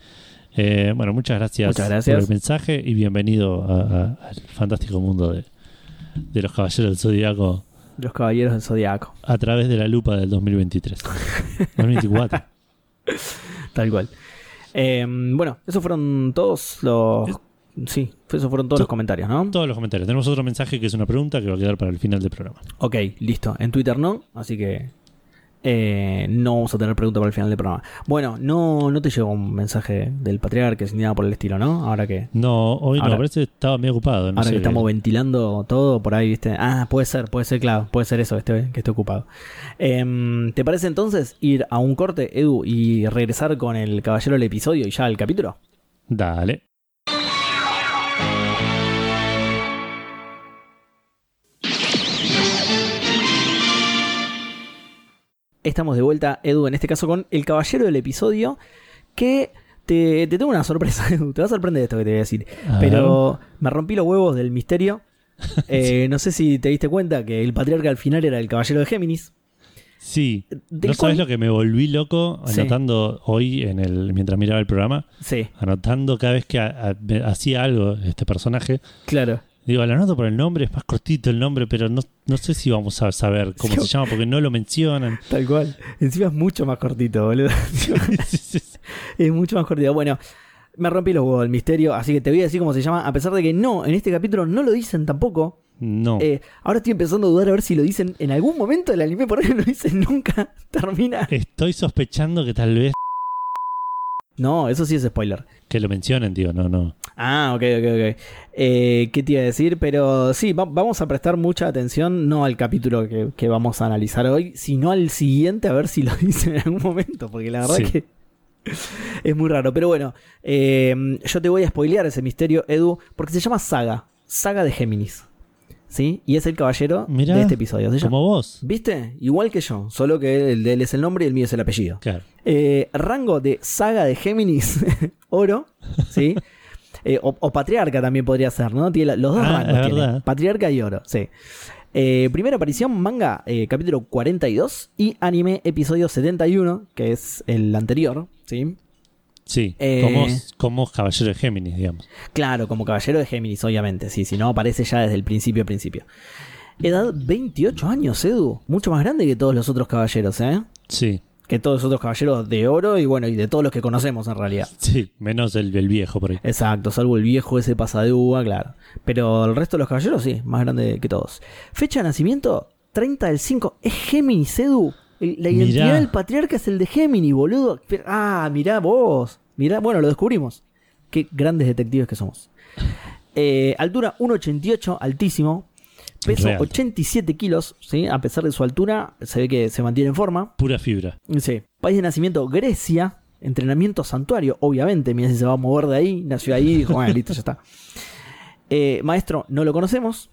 Eh, bueno, muchas gracias, Muchas gracias. por el mensaje y bienvenido a- a- al fantástico mundo de, de los Caballeros del Zodíaco Los caballeros del zodiaco. a través de la lupa del 2023. 2024. Tal cual. Eh, bueno, esos fueron todos los. Sí, esos fueron todos To- los comentarios, ¿no? Todos los comentarios. Tenemos otro mensaje que es una pregunta que va a quedar para el final del programa. Ok, listo. En Twitter no, así que eh, no vamos a tener pregunta para el final del programa. Bueno, no, no te llegó un mensaje del patriarca ni nada por el estilo, ¿no? Ahora que, No, hoy Ahora- no, parece que estaba medio ocupado. No ahora sé que estamos ventilando todo por ahí, ¿viste? Ah, puede ser, puede ser, claro, puede ser eso, este, que esté ocupado. Em, ¿Te parece entonces ir a un corte, Edu, y regresar con el caballero del episodio y ya el capítulo? Dale. Estamos de vuelta, Edu, en este caso con el caballero del episodio, que te, te tengo una sorpresa, Edu, te va a sorprender esto que te voy a decir. Pero me rompí los huevos del misterio. Eh, No sé si te diste cuenta que el patriarca al final era el caballero de Géminis. Sí. ¿No sabes cual- lo que me volví loco Sí. anotando hoy en el mientras miraba el programa? Sí, Anotando cada vez que a- a- me hacía algo este personaje. claro. Digo, lo anoto por el nombre, es más cortito el nombre, pero no, no sé si vamos a saber cómo Sí. se llama porque no lo mencionan. Tal cual. Encima es mucho más cortito, boludo. Sí, sí, sí. es mucho más cortito. Bueno, me rompí los huevos del misterio, así que te voy a decir cómo se llama, a pesar de que no, en este capítulo no lo dicen tampoco. no. Eh, ahora estoy empezando a dudar a ver si lo dicen en algún momento del anime, por ahí no lo dicen nunca. Termina. Estoy sospechando que tal vez No, eso sí es spoiler. Que lo mencionen, digo, no, no. Ah, ok, ok, ok. Eh, ¿Qué te iba a decir? Pero sí, va- vamos a prestar mucha atención, no al capítulo que, que vamos a analizar hoy, sino al siguiente, a ver si lo dicen en algún momento, porque la verdad Sí. que es muy raro. Pero bueno, eh, yo te voy a spoilear ese misterio, Edu, porque se llama Saga, Saga de Géminis. ¿Sí? Y es el caballero Mirá, de este episodio. Como vos. ¿Viste? Igual que yo, solo que el de él es el nombre y el mío es el apellido. Claro. Eh, rango de saga de Géminis, oro, ¿sí? Eh, o, o patriarca también podría ser, ¿no? Tiene la- los dos Ah, rangos. tiene, patriarca y oro, sí. Eh, primera aparición, manga, capítulo 42 y anime, episodio 71, que es el anterior, ¿sí? Sí, Eh, como, como caballero de Géminis, digamos. Claro, como caballero de Géminis, obviamente, sí, si no aparece ya desde el principio, principio. Edad 28 años, Edu, mucho más grande que todos los otros caballeros, ¿eh? Sí. Que todos los otros caballeros de oro y bueno, y de todos los que conocemos en realidad. Sí, menos el, el viejo por ahí. Exacto, salvo el viejo ese pasa de uva, claro. Pero el resto de los caballeros sí, más grande que todos. Fecha de nacimiento, 30 del 5. Es Géminis, Edu. La identidad Mirá. del patriarca es el de Géminis, boludo. Ah, mirá vos. Mirá, bueno, lo descubrimos. Qué grandes detectives que somos. Eh, altura 1,88, altísimo. Peso Real. 87 kilos, ¿sí? A pesar de su altura, se ve que se mantiene en forma. Pura fibra. Sí. País de nacimiento, Grecia. Entrenamiento santuario, obviamente. Mira si se va a mover de ahí. Nació ahí y dijo, bueno, listo, ya está. Eh, maestro, no lo conocemos.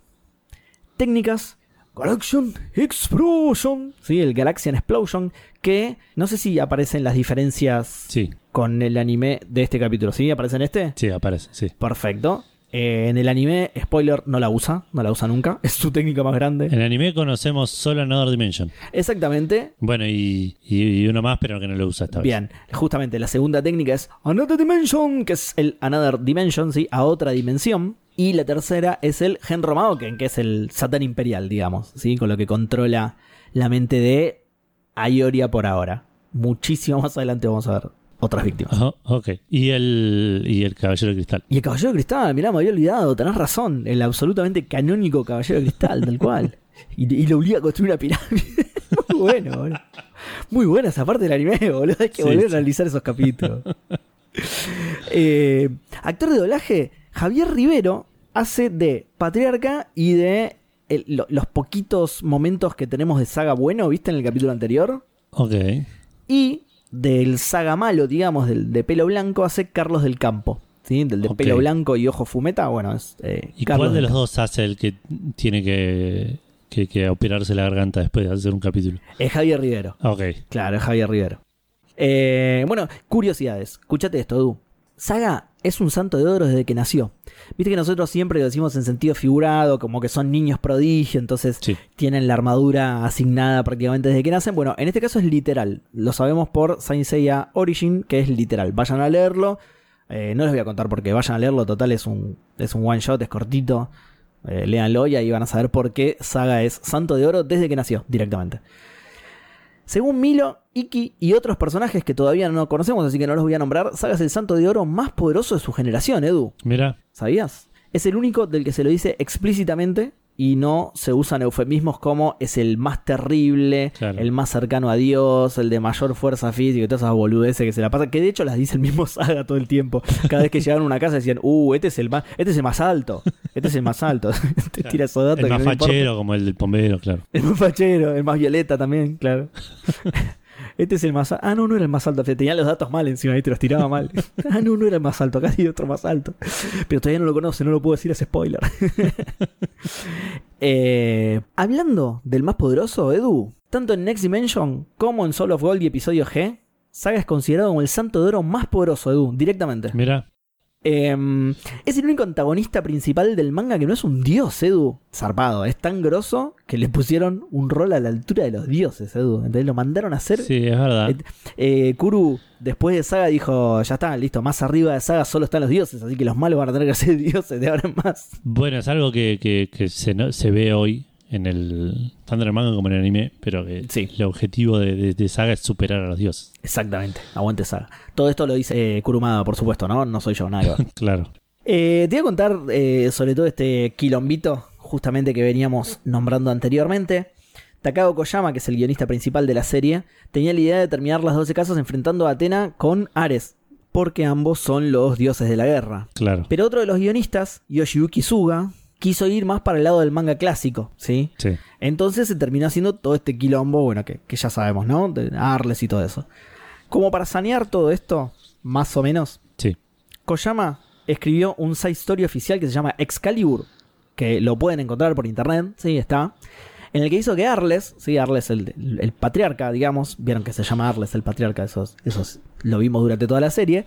Técnicas. Galaxian Explosion. Sí, el Galaxian Explosion. Que no sé si aparecen las diferencias Sí, con el anime de este capítulo. ¿Sí? ¿Aparece en este? sí, aparece, sí. Perfecto. Eh, en el anime, spoiler, no la usa. No la usa nunca. Es su técnica más grande. En anime conocemos solo Another Dimension. Exactamente. Bueno, y, y- y uno más, pero que no lo usa esta vez. Bien, justamente la segunda técnica es Another Dimension, que es el Another Dimension, ¿sí? A otra dimensión. Y la tercera es el Genro Maoken, que es el Satán Imperial, digamos, ¿sí? Con lo que controla la mente de Ayoria por ahora. Muchísimo más adelante vamos a ver otras víctimas. Ajá, ok. Y el, y el Caballero de Cristal. Y el Caballero de Cristal, mirá, me había olvidado, tenés razón. El absolutamente canónico Caballero de Cristal, tal cual. Y, y lo obliga a construir una pirámide. Muy bueno, boludo. Muy buena esa parte del anime, boludo. Hay que Sí, volver sí. a analizar esos capítulos. Eh, actor de doblaje, Javier Rivero hace de patriarca y de el- lo- los poquitos momentos que tenemos de saga bueno, ¿viste? En el capítulo anterior. Ok. Y del saga malo, digamos, del de pelo blanco, hace Carlos del Campo. ¿sí? Del de pelo blanco y ojo fumeta, bueno, es eh, ¿Y Carlos cuál de los Campo. dos hace el que tiene que, que, que operarse la garganta después de hacer un capítulo? Es Javier Rivero. Ok. Claro, es Javier Rivero. Eh, bueno, curiosidades. Escúchate esto, Edu. Saga es un santo de oro desde que nació. Viste que nosotros siempre lo decimos en sentido figurado, como que son niños prodigio, entonces Sí. tienen la armadura asignada prácticamente desde que nacen. Bueno, en este caso es literal. Lo sabemos por Saint Seiya Origin, que es literal. Vayan a leerlo. Eh, no les voy a contar porque vayan a leerlo. Total, es un, es un one shot, es cortito. Eh, léanlo y ahí van a saber por qué Saga es santo de oro desde que nació, directamente. Según Milo, Iki y otros personajes que todavía no conocemos, así que no los voy a nombrar, Saga es el santo de oro más poderoso de su generación, Edu. Mira, ¿Sabías? Es el único del que se lo dice explícitamente y no se usan eufemismos como es el más terrible, Claro. el más cercano a Dios, el de mayor fuerza física y todas esas boludeces que se la pasan, que de hecho las dice el mismo Saga todo el tiempo. Cada vez que llegaban a una casa decían, uh, este es el más, este es el más alto, este es el más alto. Te tira esos datos el que más no fachero como el del bombero, claro. El más fachero, el más violeta también, claro. Este es el más alto. Ah, no, no era el más alto. Tenía los datos mal encima, ahí te los tiraba mal. Ah, no, no era el más alto. Acá hay otro más alto. Pero todavía no lo conoce, no lo puedo decir, es spoiler. Eh, hablando del más poderoso, Edu, tanto en Next Dimension como en Soul of Gold y episodio G, Saga es considerado como el santo de oro más poderoso, Edu, directamente. Mira, Eh, es el único antagonista principal del manga que no es un dios, Edu. Zarpado, es tan grosso que le pusieron un rol a la altura de los dioses, Edu. Entonces lo mandaron a hacer. sí, es verdad. Eh, eh, Kuru, después de Saga, dijo: Ya está, listo, más arriba de Saga solo están los dioses, así que los malos van a tener que ser dioses de ahora en más. Bueno, es algo que, que- que se, no- se ve hoy en el tanto en el manga como en el anime, pero que Sí. el objetivo de, de- de Saga es superar a los dioses. Exactamente, aguante Saga. Todo esto lo dice eh, Kurumada, por supuesto, ¿no? No soy yo, nada. Claro. Eh, te voy a contar eh, sobre todo este quilombito, justamente que veníamos nombrando anteriormente. Takao Koyama, que es el guionista principal de la serie, tenía la idea de terminar las 12 casas enfrentando a Atena con Ares, porque ambos son los dioses de la guerra. Claro. Pero otro de los guionistas, Yoshiyuki Suga, quiso ir más para el lado del manga clásico, ¿sí? Sí. Entonces se terminó haciendo todo este quilombo, bueno, que, que ya sabemos, ¿no? De Arles y todo eso. Como para sanear todo esto, más o menos, Sí. Koyama escribió un side story oficial que se llama Excalibur, que lo pueden encontrar por internet, sí, está. En el que hizo que Arles, sí, Arles el, el- el patriarca, digamos, vieron que se llama Arles el patriarca, esos, esos lo vimos durante toda la serie,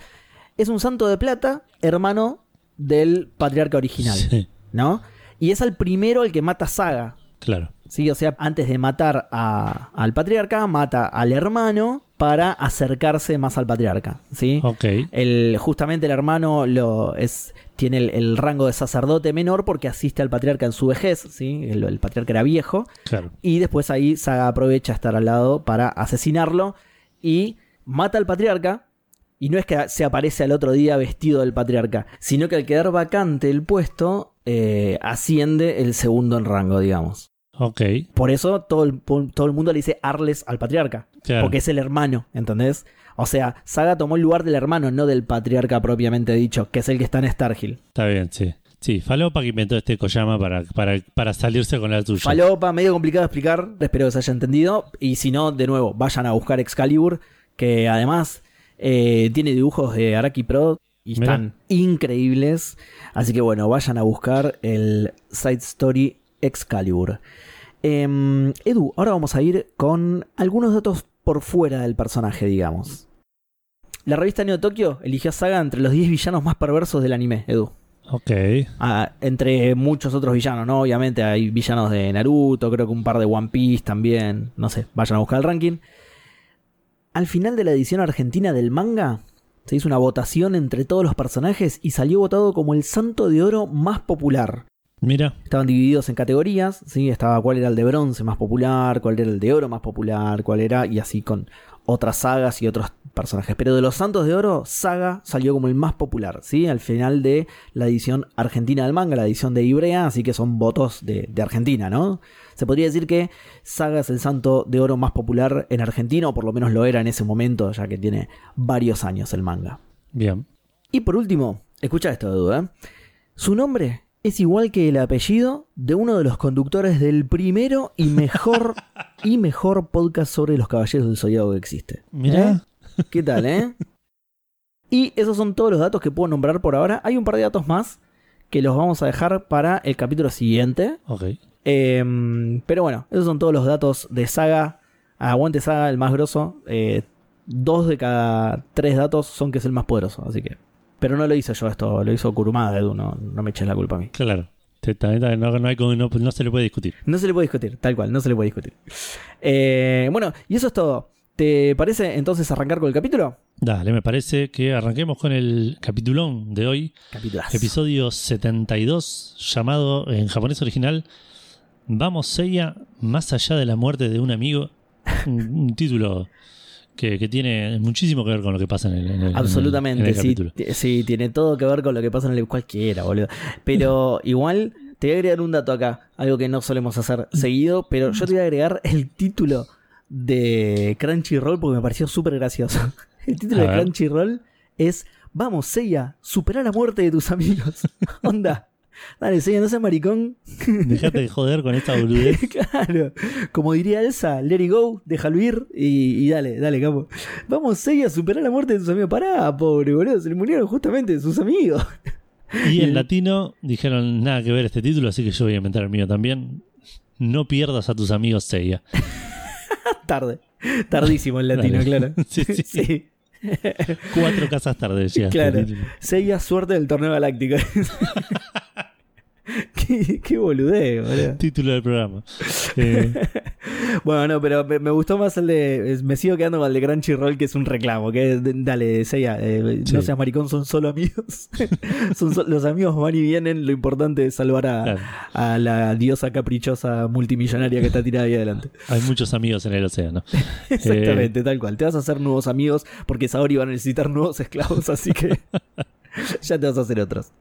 es un santo de plata, hermano del patriarca original, Sí. ¿No? Y es el primero el que mata a Saga, Claro. ¿sí? O sea, antes de matar a- al patriarca, mata al hermano para acercarse más al patriarca, ¿sí? Ok. El, justamente el hermano lo es, tiene el, el rango de sacerdote menor porque asiste al patriarca en su vejez, ¿sí? el, el patriarca era viejo, Claro. y después ahí Saga aprovecha estar al lado para asesinarlo y mata al patriarca. Y no es que se aparece al otro día vestido del patriarca, sino que al quedar vacante el puesto, eh, asciende el segundo en rango, digamos. Ok. Por eso todo el, todo el mundo le dice Arles al patriarca. Claro. Porque es el hermano, ¿entendés? O sea, Saga tomó el lugar del hermano, no del patriarca propiamente dicho, que es el que está en Starhill. Está bien, sí. Sí, falopa que inventó este Koyama para, para, para salirse con la tuya. Falopa, medio complicado de explicar, espero que se haya entendido. Y si no, de nuevo, vayan a buscar Excalibur, que además eh, tiene dibujos de Araki Pro y están increíbles. Así que bueno, vayan a buscar el Side Story Excalibur. Em, Edu, ahora vamos a ir con algunos datos por fuera del personaje, digamos. La revista Neo Tokyo eligió a Saga entre los 10 villanos más perversos del anime, Edu. Ok. Ah, entre muchos otros villanos, ¿no? Obviamente hay villanos de Naruto, creo que un par de One Piece también. No sé, vayan a buscar el ranking. Al final de la edición argentina del manga, se hizo una votación entre todos los personajes y salió votado como el santo de oro más popular. Mira, Estaban divididos en categorías, ¿sí? Estaba cuál era el de bronce más popular, cuál era el de oro más popular, cuál era, y así con otras sagas y otros personajes. Pero de los Santos de Oro, Saga salió como el más popular, ¿sí? Al final de la edición argentina del manga, la edición de Ibrea, así que son votos de, de Argentina, ¿no? Se podría decir que Saga es el Santo de Oro más popular en Argentina, o por lo menos lo era en ese momento, ya que tiene varios años el manga. bien. Y por último, escucha esto, Edu, ¿eh? Su nombre es igual que el apellido de uno de los conductores del primero y mejor y mejor podcast sobre los caballeros del Zodiaco que existe. Mira. ¿Eh? ¿Qué tal, eh? Y esos son todos los datos que puedo nombrar por ahora. Hay un par de datos más que los vamos a dejar para el capítulo siguiente. Ok. Eh, pero bueno, esos son todos los datos de Saga. Aguante Saga, el más grosso. Eh, dos de cada tres datos son que es el más poderoso, así que. Pero no lo hice yo esto, lo hizo Kurumada, Edu, no, no me eches la culpa a mí. Claro. No, no hay no- no se le puede discutir. No se le puede discutir, tal cual, no se le puede discutir. Eh, bueno, y eso es todo. ¿Te parece entonces arrancar con el capítulo? Dale, me parece que arranquemos con el capitulón de hoy. Capítulo. Episodio 72, llamado en japonés original Vamos Seiya, más allá de la muerte de un amigo. Un título que, que tiene muchísimo que ver con lo que pasa en el, en el- en el- Absolutamente, en el sí, sí, tiene todo que ver con lo que pasa en el cualquiera, boludo. Pero igual te voy a agregar un dato acá, algo que no solemos hacer seguido, pero yo te voy a agregar el título de Crunchyroll porque me pareció súper gracioso. El título de. Crunchyroll es Vamos, Seiya, supera la muerte de tus amigos. Onda. Dale, Seiya, no seas maricón. Dejate de joder con esta boludez. claro. Como diría Elsa, let it go, déjalo ir y, y dale, dale, capo. Vamos, Seiya, superar la muerte de sus amigos. Pará, pobre boludo, se le murieron justamente sus amigos. Y en latino dijeron nada que ver este título, así que yo voy a inventar el mío también. No pierdas a tus amigos Seiya. Tarde. Tardísimo en latino, claro. Sí, sí, sí. Cuatro casas tarde decía. este Claro. Seiya, suerte del torneo galáctico. qué, qué boludez, boludo. Título del programa. Eh, Bueno, no, pero me, me gustó más el de. Me sigo quedando con el de Crunchyroll, que es un reclamo. Que dale, Seiya, eh, no Sí. seas maricón, son solo amigos. son so- los amigos van y vienen. Lo importante es salvar a, claro. a la diosa caprichosa multimillonaria que está tirada ahí adelante. Hay muchos amigos en el océano. Exactamente, tal cual. Te vas a hacer nuevos amigos porque Saori va a necesitar nuevos esclavos, así que ya te vas a hacer otros.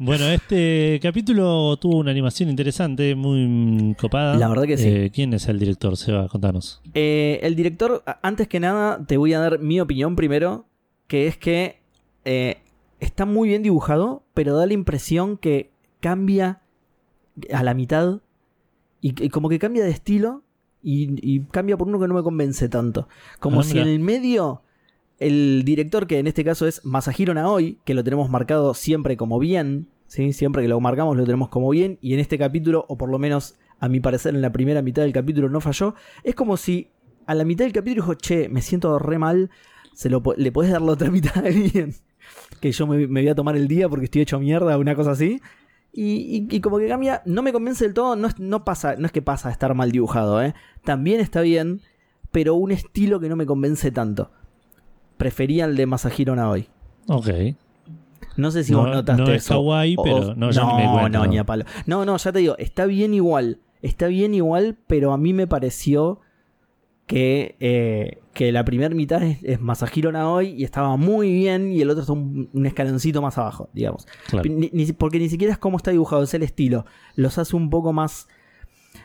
Bueno, este capítulo tuvo una animación interesante, muy copada. La verdad que sí. Eh, ¿Quién es el director, Seba? Contanos. Eh, el director, antes que nada, te voy a dar mi opinión primero, que es que eh, está muy bien dibujado, pero da la impresión que cambia a la mitad y, y como que cambia de estilo y, y cambia por uno que no me convence tanto. Como Ah, si en el medio el director, que en este caso es Masahiro Naoi, que lo tenemos marcado siempre como bien, ¿sí? siempre que lo marcamos lo tenemos como bien, y en este capítulo, o por lo menos a mi parecer en la primera mitad del capítulo no falló, es como si a la mitad del capítulo dijo, che, me siento re mal, se lo, le podés dar la otra mitad a alguien, que yo me, voy a tomar el día porque estoy hecho mierda, una cosa así. Y, como que cambia, no me convence del todo, no no pasa, no es que pasa a estar mal dibujado, ¿eh? también está bien, pero un estilo que no me convence tanto. Prefería el de Masahiro Naoi. Ok. No sé si No- vos notaste no es eso. O- pero no, yo ni me cuento. no, ni a palo. No, no, ya te digo, está bien igual. Está bien igual, pero a mí me pareció que, eh, que la primera mitad es, es Masahiro Naoi y estaba muy bien y el otro está un, un escaloncito más abajo, digamos. Claro. Ni- ni- porque ni siquiera es cómo está dibujado, es el estilo. Los hace un poco más...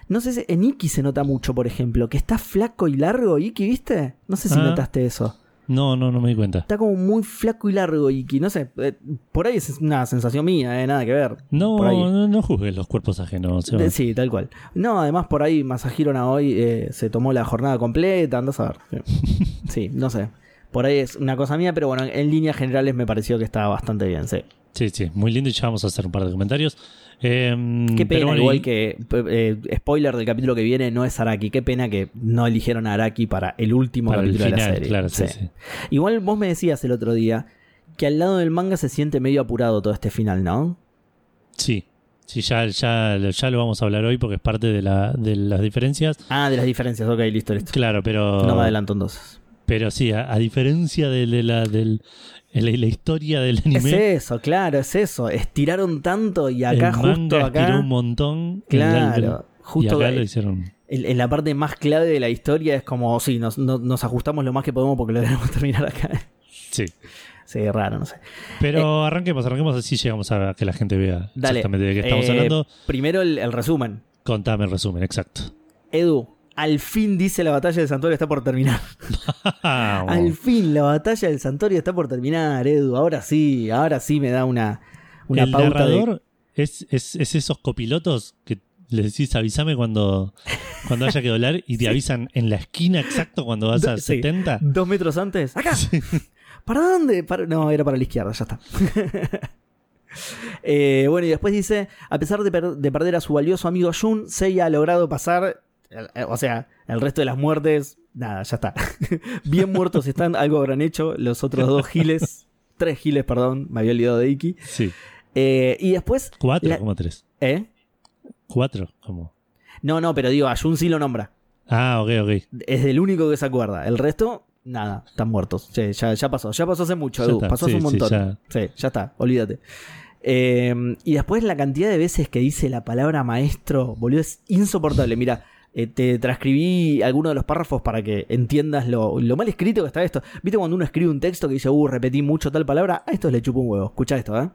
No sé si en Iki se nota mucho, por ejemplo, que está flaco y largo, Iki, ¿viste? No sé si Ah. notaste eso. No, no, no me di cuenta. Está como muy flaco y largo Iki, no sé. eh, por ahí es una sensación mía, eh, nada que ver. No, por ahí. no, no juzgues los cuerpos ajenos. De- sí, tal cual. No, además por ahí Masahiro Naoi eh, se tomó la jornada completa, andás a ver. Sí. Sí, no sé. Por ahí es una cosa mía, pero bueno, en líneas generales me pareció que estaba bastante bien, sí. Sí, sí, muy lindo y ya vamos a hacer un par de comentarios. Eh, Qué pena, bueno, igual y- que eh, spoiler del capítulo que viene no es Araki. Qué pena que no eligieron a Araki para el último para el capítulo de la final, serie. claro, sí, Sí. sí. Igual vos me decías el otro día que al lado del manga se siente medio apurado todo este final, ¿no? Sí, sí, ya, ya, ya lo vamos a hablar hoy porque es parte de, la, de las diferencias. Ah, de las diferencias. Ok, listo, listo. Claro, pero. No me adelanto entonces. Pero sí, a, a diferencia de, de la, del, la, la historia del Es anime, eso, claro, es eso. Estiraron tanto y acá el justo manga acá. estiró un montón. Claro, justo acá eh, lo hicieron. en, la parte más clave de la historia es como, sí, nos, no- nos ajustamos lo más que podemos porque lo debemos terminar acá. Sí. Sí, raro, no sé. Pero arranquemos, arranquemos así llegamos a que la gente vea Eh, Dale. exactamente de qué estamos Eh, hablando. Primero el, el resumen. Contame el resumen, exacto. Edu, al fin dice la batalla del santuario está por terminar. Al fin la batalla del santuario está por terminar, Edu. Ahora sí, ahora sí me da una, una el pauta de- narrador es, es, es esos copilotos que le decís avísame cuando, cuando haya que doblar y te avisan en la esquina exacto cuando vas a Sí. 70. Dos metros antes. ¡Acá! ¿Para dónde? Para- No, era para la izquierda, ya está. Eh, bueno, y después dice: A pesar de, per- de perder a su valioso amigo Jun, Seiya ha logrado pasar. Eh, O sea, el resto de las muertes, nada, ya está. Bien muertos están, algo habrán hecho los otros dos giles. Tres giles, perdón, me había olvidado de Iki. Sí. Eh, y después. Cuatro, La- como tres. ¿Eh? Cuatro, como. No, no, pero digo, a Jun sí lo nombra. Ah, ok, ok. Es el único que se acuerda. El resto, nada, están muertos. Sí, ya, ya pasó. Ya pasó hace mucho, Edu. está. Pasó hace Sí, un sí, montón. ya. Sí, ya está, olvídate. Eh, y después la cantidad de veces que dice la palabra maestro, boludo, es insoportable. Mira, eh, te transcribí algunos de los párrafos para que entiendas lo, mal escrito que está esto. ¿Viste cuando uno escribe un texto que dice, uh, repetí mucho tal palabra? A esto le chupa un huevo. Escucha esto, ¿eh?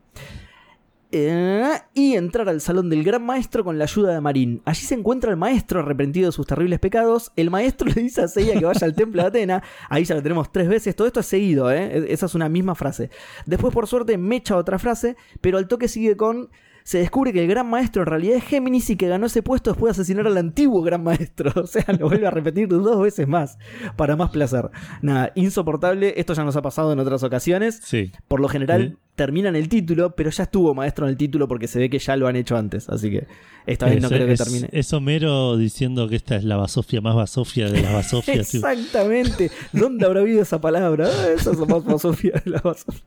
Eh, y entrar al salón del gran maestro con la ayuda de Marín. Allí se encuentra el maestro arrepentido de sus terribles pecados. El maestro le dice a Seiya que vaya al templo de Atena. Ahí ya lo tenemos tres veces. Todo esto es seguido, ¿eh? Esa es una misma frase. Después, por suerte, me echa otra frase, pero al toque sigue con. Se descubre que el gran maestro en realidad es Géminis y que ganó ese puesto después de asesinar al antiguo gran maestro. O sea, lo vuelve a repetir dos veces más, para más placer. Nada, insoportable. Esto ya nos ha pasado en otras ocasiones. Sí. Por lo general Sí. terminan el título, pero ya estuvo maestro en el título porque se ve que ya lo han hecho antes. Así que esta vez no Es- creo que es- termine. Es Homero diciendo que esta es la basofia más basofia de las basofias. Exactamente. ¿Dónde habrá habido esa palabra? Ah, esa es la más basofia de la basofia.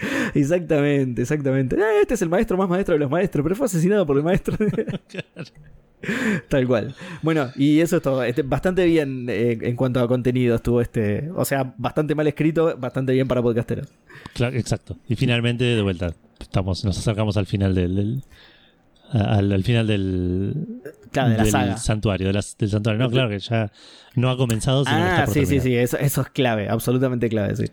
Exactamente, exactamente. Ah, este es el maestro más maestro de los maestros, pero fue asesinado por el maestro. Tal cual. Bueno, y eso es todo. Este, bastante bien eh, en cuanto a contenido estuvo este. O sea, bastante mal escrito, bastante bien para podcasteros. Claro, exacto. Y finalmente, de vuelta, estamos, nos acercamos al final del, al, al final del, Claro, de la del saga. santuario, de del santuario. No, claro que ya no ha comenzado, sino que está Ah, por sí, sí, sí. Eso, eso es clave, absolutamente clave, sí.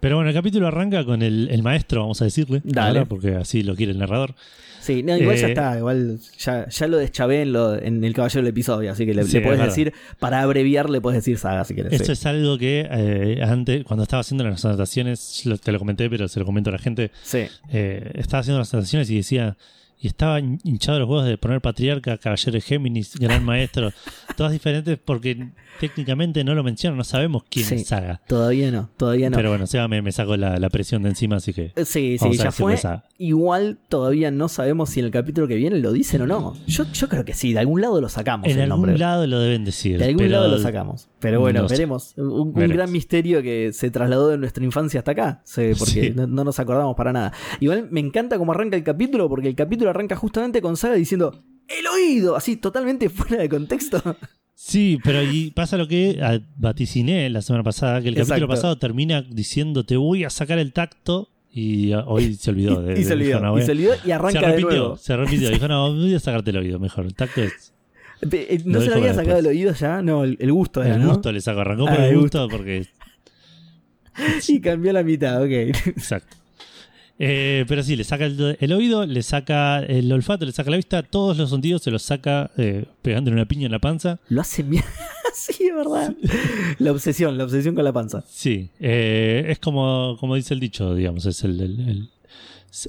Pero bueno, el capítulo arranca con el, el maestro, vamos a decirle, Dale. ahora, porque así lo quiere el narrador. Sí, no, igual ya Eh, está, igual ya, ya lo deschavé en, lo, en el caballero del episodio, así que le, Sí, le puedes decir, para abreviar, le puedes decir saga si quieres. Esto sí. es algo que eh, antes, cuando estaba haciendo las anotaciones, te lo comenté, pero se lo comento a la gente. Sí. eh, estaba haciendo las anotaciones y decía, y estaba hin- hinchado los huevos de poner patriarca, caballero de Géminis, gran maestro, todas diferentes porque técnicamente no lo mencionan, no sabemos quién Sí. es Saga. Todavía no, todavía no. Pero bueno, Seba me, me sacó la, la presión de encima, así que Eh, sí, sí, ya fue. Igual todavía no sabemos si en el capítulo que viene lo dicen o no. Yo, yo creo que sí, de algún lado lo sacamos. En el algún nombre. lado lo deben decir. De algún pero lado lo sacamos. Pero bueno, no veremos. Un, gran misterio que se trasladó de nuestra infancia hasta acá. Sí, porque Sí. no, no nos acordamos para nada. Igual me encanta cómo arranca el capítulo, porque el capítulo arranca justamente con Saga diciendo ¡El oído! Así totalmente fuera de contexto. Sí, pero y pasa lo que ah, vaticiné la semana pasada, que el capítulo pasado termina diciendo te voy a sacar el tacto y ah, hoy se olvidó. de- y, se de- olvidó. "No, y voy a-". se olvidó y Se arranca de repitió, nuevo. se repitió. Dijo, no, voy a sacarte el oído mejor. El tacto es eh, ¿No Lo se le dejo había sacado el oído ya? No, el, el gusto era, El ¿no? gusto le sacó, arrancó Ah, por el gusto porque. Y cambió la mitad, ok. Exacto. Eh, pero sí, le saca el, el oído, le saca el olfato, le saca la vista, todos los sentidos se los saca eh, pegándole una piña en la panza. Lo hace mierda. sí, es verdad. La obsesión, la obsesión con la panza. Sí, eh, es como, como dice el dicho, digamos, es el, el- el-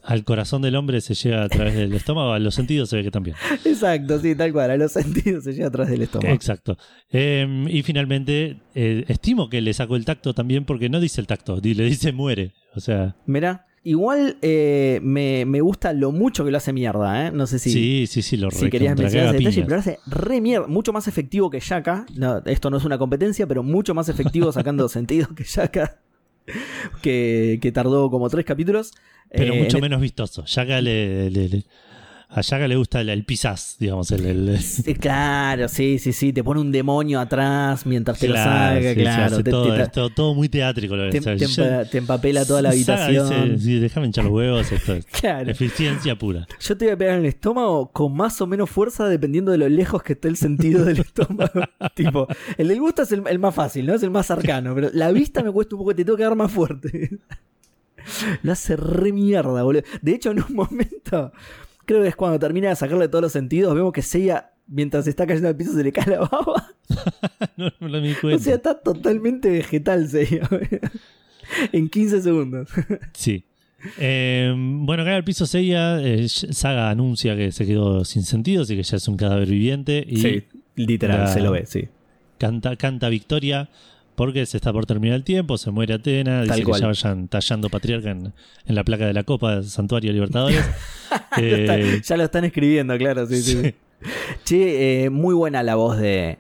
al corazón del hombre se llega a través del estómago, a los sentidos se ve que también. Exacto, sí, tal cual. A los sentidos se llega atrás del estómago. Exacto. Eh, y finalmente, eh, estimo que le sacó el tacto también porque no dice el tacto, le dice muere. O sea, Mirá, igual eh, me, me gusta lo mucho que lo hace mierda, ¿eh? No sé si, sí, sí, sí, lo si querías mencionar ese detalle, pero lo hace re mierda. Mucho más efectivo que Shaka. No, esto no es una competencia, pero mucho más efectivo sacando sentido que Shaka. Que, que tardó como tres capítulos. Pero Eh, mucho en- menos vistoso. Le, le- le- a Yaga le gusta el, el digamos. El, el- Sí, claro, sí, sí, sí. Te pone un demonio atrás mientras te Claro, lo saca, sí, claro. te, todo, te- todo, muy teátrico. Lo te- sea, te empa- te empapela toda la habitación. dice, sí, déjame hinchar los huevos. Esto es Claro. eficiencia pura. Yo te voy a pegar en el estómago con más o menos fuerza dependiendo de lo lejos que esté el sentido del estómago. tipo, el del gusto es el, el más fácil, ¿no? Es el más cercano. Pero la vista me cuesta un poco, te tengo que dar más fuerte. lo hace re mierda, boludo. De hecho, en un momento, creo que es cuando termina de sacarle todos los sentidos, vemos que Seiya, mientras está cayendo al piso, se le cae la baba. no, no me di O sea, está totalmente vegetal Seiya. en 15 segundos. Sí. Eh, bueno, cae al piso Seiya. eh, Saga anuncia que se quedó sin sentidos y que ya es un cadáver viviente. Y literal, La- se lo ve, sí. canta, canta victoria porque se está por terminar el tiempo, se muere Atena, dice Tal que cual. ya vayan tallando patriarca en, en la placa de la Copa del Santuario Libertadores. Lo Eh, ya lo están escribiendo, claro, sí, sí. sí. Che, eh, muy buena la voz de.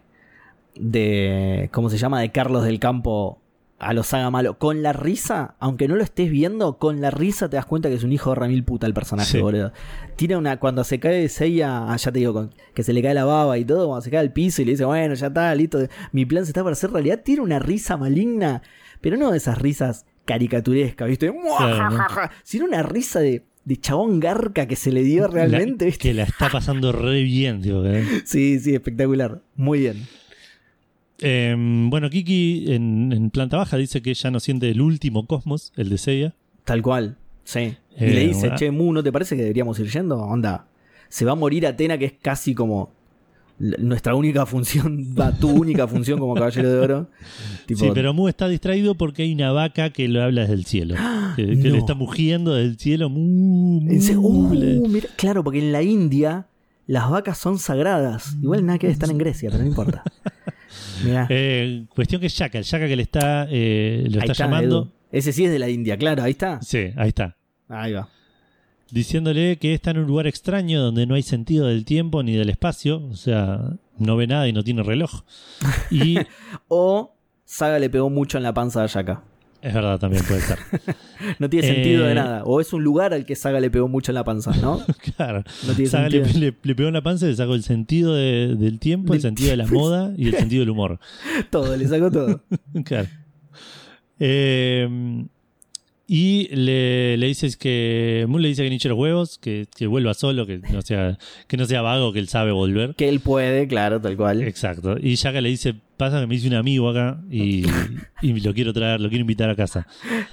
de. ¿Cómo se llama? De Carlos del Campo a los Saga Malo. Con la risa, aunque no lo estés viendo, con la risa te das cuenta que es un hijo de Ramil puta el personaje, Sí. boludo. Tiene una. Cuando se cae Seiya, ah, ya te digo, con- que se le cae la baba y todo, cuando se cae al piso y le dice, bueno, ya está, listo. Mi plan se está para hacer realidad. Tiene una risa maligna, pero no de esas risas caricaturescas, ¿viste? Claro, ¿no? Sino una risa de. De chabón garca que se le dio realmente, la- ¿viste? que la está pasando re bien, digo, ¿eh? Sí, sí, espectacular. Muy bien. Eh, bueno, Kiki en, en planta baja dice que ya no siente el último cosmos, el de Seiya. Tal cual. Sí. Y Eh, le dice, bueno. che, Mu, ¿no te parece que deberíamos ir yendo? Onda. Se va a morir Atena, que es casi como nuestra única función, va, tu única función como caballero de oro. Tipo, Sí, pero Mu está distraído porque hay una vaca que lo habla desde el cielo. Que, que le está mugiendo desde el cielo. Mu, mu, uh, le- mira, claro, porque en la India las vacas son sagradas. Igual nada que están en Grecia, pero no importa. Eh, cuestión que es Shaka, el Shaka que le está, eh, lo está, llamando. Edu. Ese sí es de la India, claro, ahí está. Sí, ahí está. Ahí va. Diciéndole que está en un lugar extraño donde no hay sentido del tiempo ni del espacio. O sea, no ve nada y no tiene reloj. Y O Saga le pegó mucho en la panza a Yaka. Es verdad, también puede ser. No tiene sentido de Eh, nada. O es un lugar al que Saga le pegó mucho en la panza, ¿no? Claro. No tiene Saga le, sentido. le- le pegó en la panza y le sacó el sentido de- del tiempo, el sentido de la moda y el sentido del humor. Todo, le sacó todo. Claro. Eh, y le, le dices que. Moon le dice que ni eche los huevos, que, que vuelva solo, que no sea, que no sea vago, que él sabe volver. Que él puede, claro, tal cual. Exacto. Y Yaka le dice, pasa que me hice un amigo acá y, y lo quiero traer, lo quiero invitar a casa.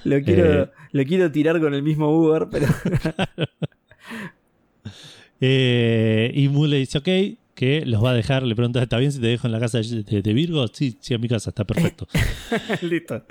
Lo quiero, Eh. lo quiero tirar con el mismo Uber, pero Eh, y Moon le dice, ok, que los va a dejar. Le pregunta, ¿está bien si te dejo en la casa de, de- de Virgo? Sí, sí, a mi casa, está perfecto. listo.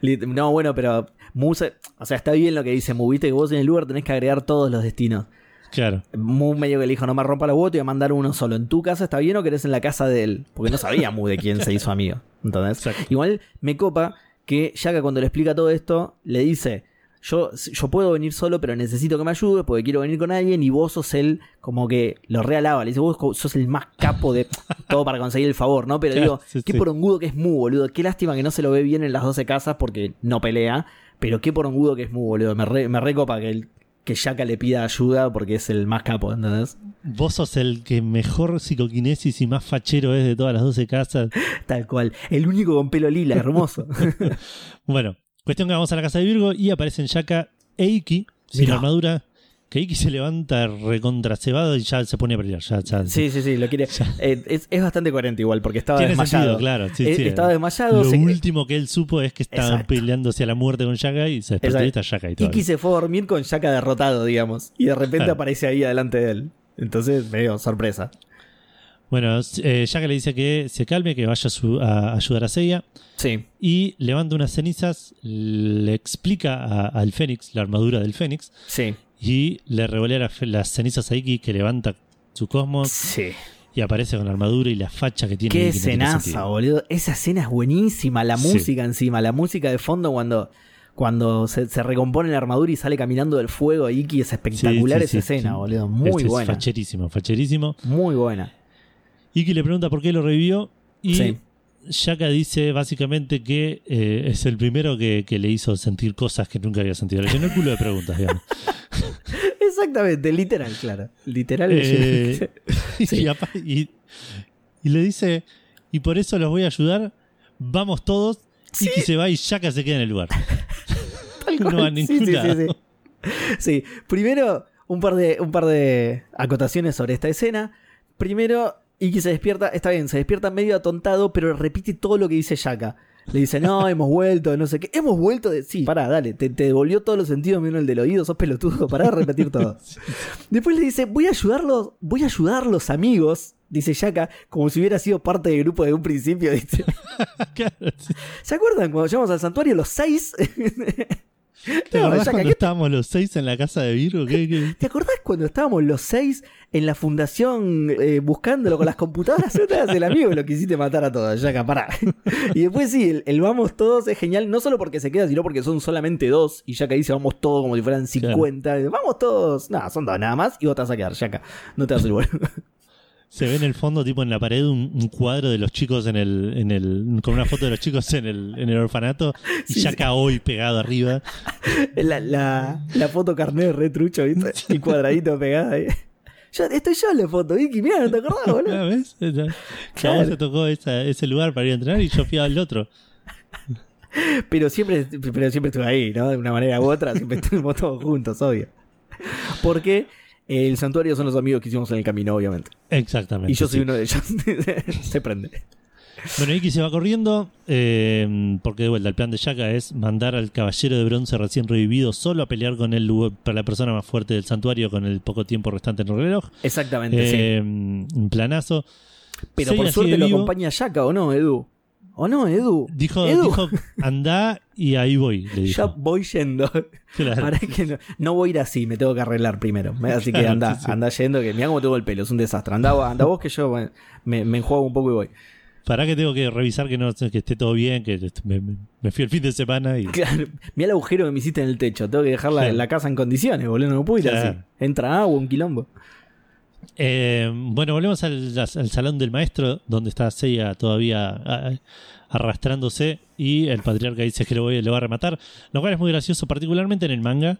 Listo. No, bueno, pero Mu se- o sea, está bien lo que dice Mu, viste que vos en el Uber tenés que agregar todos los destinos. Claro. Mu medio que le dijo, no me rompa la huevo, te voy a mandar uno solo. ¿En tu casa está bien o querés en la casa de él? Porque no sabía Mu de quién se hizo amigo. Exacto. igual me copa que Yaka cuando le explica todo esto, le dice, yo, yo puedo venir solo, pero necesito que me ayudes porque quiero venir con alguien y vos sos el, como que lo realaba. Le dice, vos sos el más capo de todo para conseguir el favor, ¿no? Pero Claro, digo, sí, qué sí. porongudo que es Mu, boludo. Qué lástima que no se lo ve bien en las 12 casas porque no pelea. Pero qué porongudo que es Mu, boludo. Me, re, me recopa que, el, que Yaka le pida ayuda porque es el más capo, ¿entendés? Vos sos el que mejor psicoquinesis y más fachero es de todas las 12 casas. Tal cual. El único con pelo lila, hermoso. Bueno, cuestión que vamos a la casa de Virgo y aparecen Yaka e Iki sin Mirá. armadura que Iki se levanta recontracebado y ya se pone a pelear. Ya, ya- Sí, sí, sí, lo quiere. Eh, es, es bastante coherente igual, porque estaba Tiene desmayado. sentido, claro. sí, Eh, sí. estaba desmayado. Lo se- último que él supo es que estaban Exacto. peleándose a la muerte con Shaka y se despertó y está Shaka y todo. Iki se fue a dormir con Shaka derrotado, digamos. Y de repente Claro. aparece ahí delante de él. Entonces, medio sorpresa. Bueno, eh, Shaka le dice que se calme, que vaya a, su- a ayudar a Seiya. Sí. Y levanta unas cenizas, le explica a- al Fénix la armadura del Fénix Sí. Y le revolea la- las cenizas a Iki que levanta su cosmos Sí. y aparece con la armadura y la facha que tiene. Qué Iki, no escenaza, sentido. boludo. Esa escena es buenísima. La Sí. música encima, la música de fondo cuando, cuando se, se recompone la armadura y sale caminando del fuego. Iki es espectacular Sí, sí, esa escena, boludo. Muy Este es buena. facherísimo, facherísimo. Muy buena. Iki le pregunta por qué lo revivió y. Shaka dice básicamente que eh, es el primero que, que le hizo sentir cosas que nunca había sentido. Le llenó el culo de preguntas, digamos. Exactamente, literal, claro. Literal. Eh, Sí. y, y- y le dice, y por eso los voy a ayudar, vamos todos. Sí. Iki se va y Shaka se queda en el lugar. Tal no cual. va a Sí, ningún sí, sí, lado. sí. Sí, primero un par de un par de acotaciones sobre esta escena. Primero, Iki se despierta, está bien, se despierta medio atontado, pero repite todo lo que dice Shaka. Le dice, no, hemos vuelto, no sé qué. Hemos vuelto de. Sí, pará, dale, te, te devolvió todos los sentidos, menos el del oído, sos pelotudo, pará de repetir todo. Después le dice, voy a ayudarlos, voy a ayudar los amigos, dice Shaka, como si hubiera sido parte del grupo de un principio, dice. ¿Se acuerdan cuando llegamos al santuario los seis? ¿Te No, acordás cuando ¿qué estábamos los seis en la casa de Virgo? ¿Qué, qué? ¿Te acordás cuando estábamos los seis en la fundación eh, buscándolo con las computadoras? No te hagas el amigo lo quisiste matar a todos, ya pará. Y después sí, el, el vamos todos es genial, no solo porque se queda, sino porque son solamente dos. Y Yaka dice vamos todos como si fueran 50. Vamos todos. No, son dos nada más y vos te vas a quedar, Yaka. No te vas a el bueno. Se ve en el fondo, tipo en la pared, un, un cuadro de los chicos en el, en el. con una foto de los chicos en el, en el orfanato y Sí, Shaka hoy pegado arriba. La, la, la foto carnet re trucho, ¿viste? Y cuadradito pegada ahí. Yo, estoy yo en la foto, Vicky, mira, no te acordás, boludo. ¿Ya ¿Ves? Ya. Claro. vos te tocó esa- ese lugar para ir a entrenar y yo fui al otro. Pero siempre, pero siempre estuve ahí, ¿no? De una manera u otra, siempre estuvimos todos juntos, obvio. Porque el santuario son los amigos que hicimos en el camino, obviamente. Exactamente. Y yo soy sí. uno de ellos. Se prende. Bueno, Iki se va corriendo eh, porque de vuelta el plan de Shaka es mandar al caballero de bronce recién revivido solo a pelear con el para la persona más fuerte del santuario con el poco tiempo restante en el reloj. Exactamente, sí. Eh, Un planazo. Pero Seiya por suerte lo acompaña Yaka, ¿o no, Edu? ¿O no, Edu? Dijo, Edu, dijo, anda y ahí voy, le ya dijo. voy yendo. Claro. Para que no, no voy a ir así, me tengo que arreglar primero. Así que anda, sí, sí. anda yendo, que mira cómo tengo el pelo, es un desastre. Anda, vos- anda vos que yo bueno, me, me enjuago un poco y voy. Para que tengo que revisar que no que esté todo bien, que me, me- fui el fin de semana y Claro, mira el agujero que me hiciste en el techo. Tengo que dejar la, la casa en condiciones, boludo. No puedo ir Claro. así. Entra agua, un quilombo. Eh, bueno, volvemos al, al salón del maestro, donde está Seiya todavía ah, arrastrándose y el patriarca dice que lo, voy, lo va a rematar, lo cual es muy gracioso, particularmente en el manga,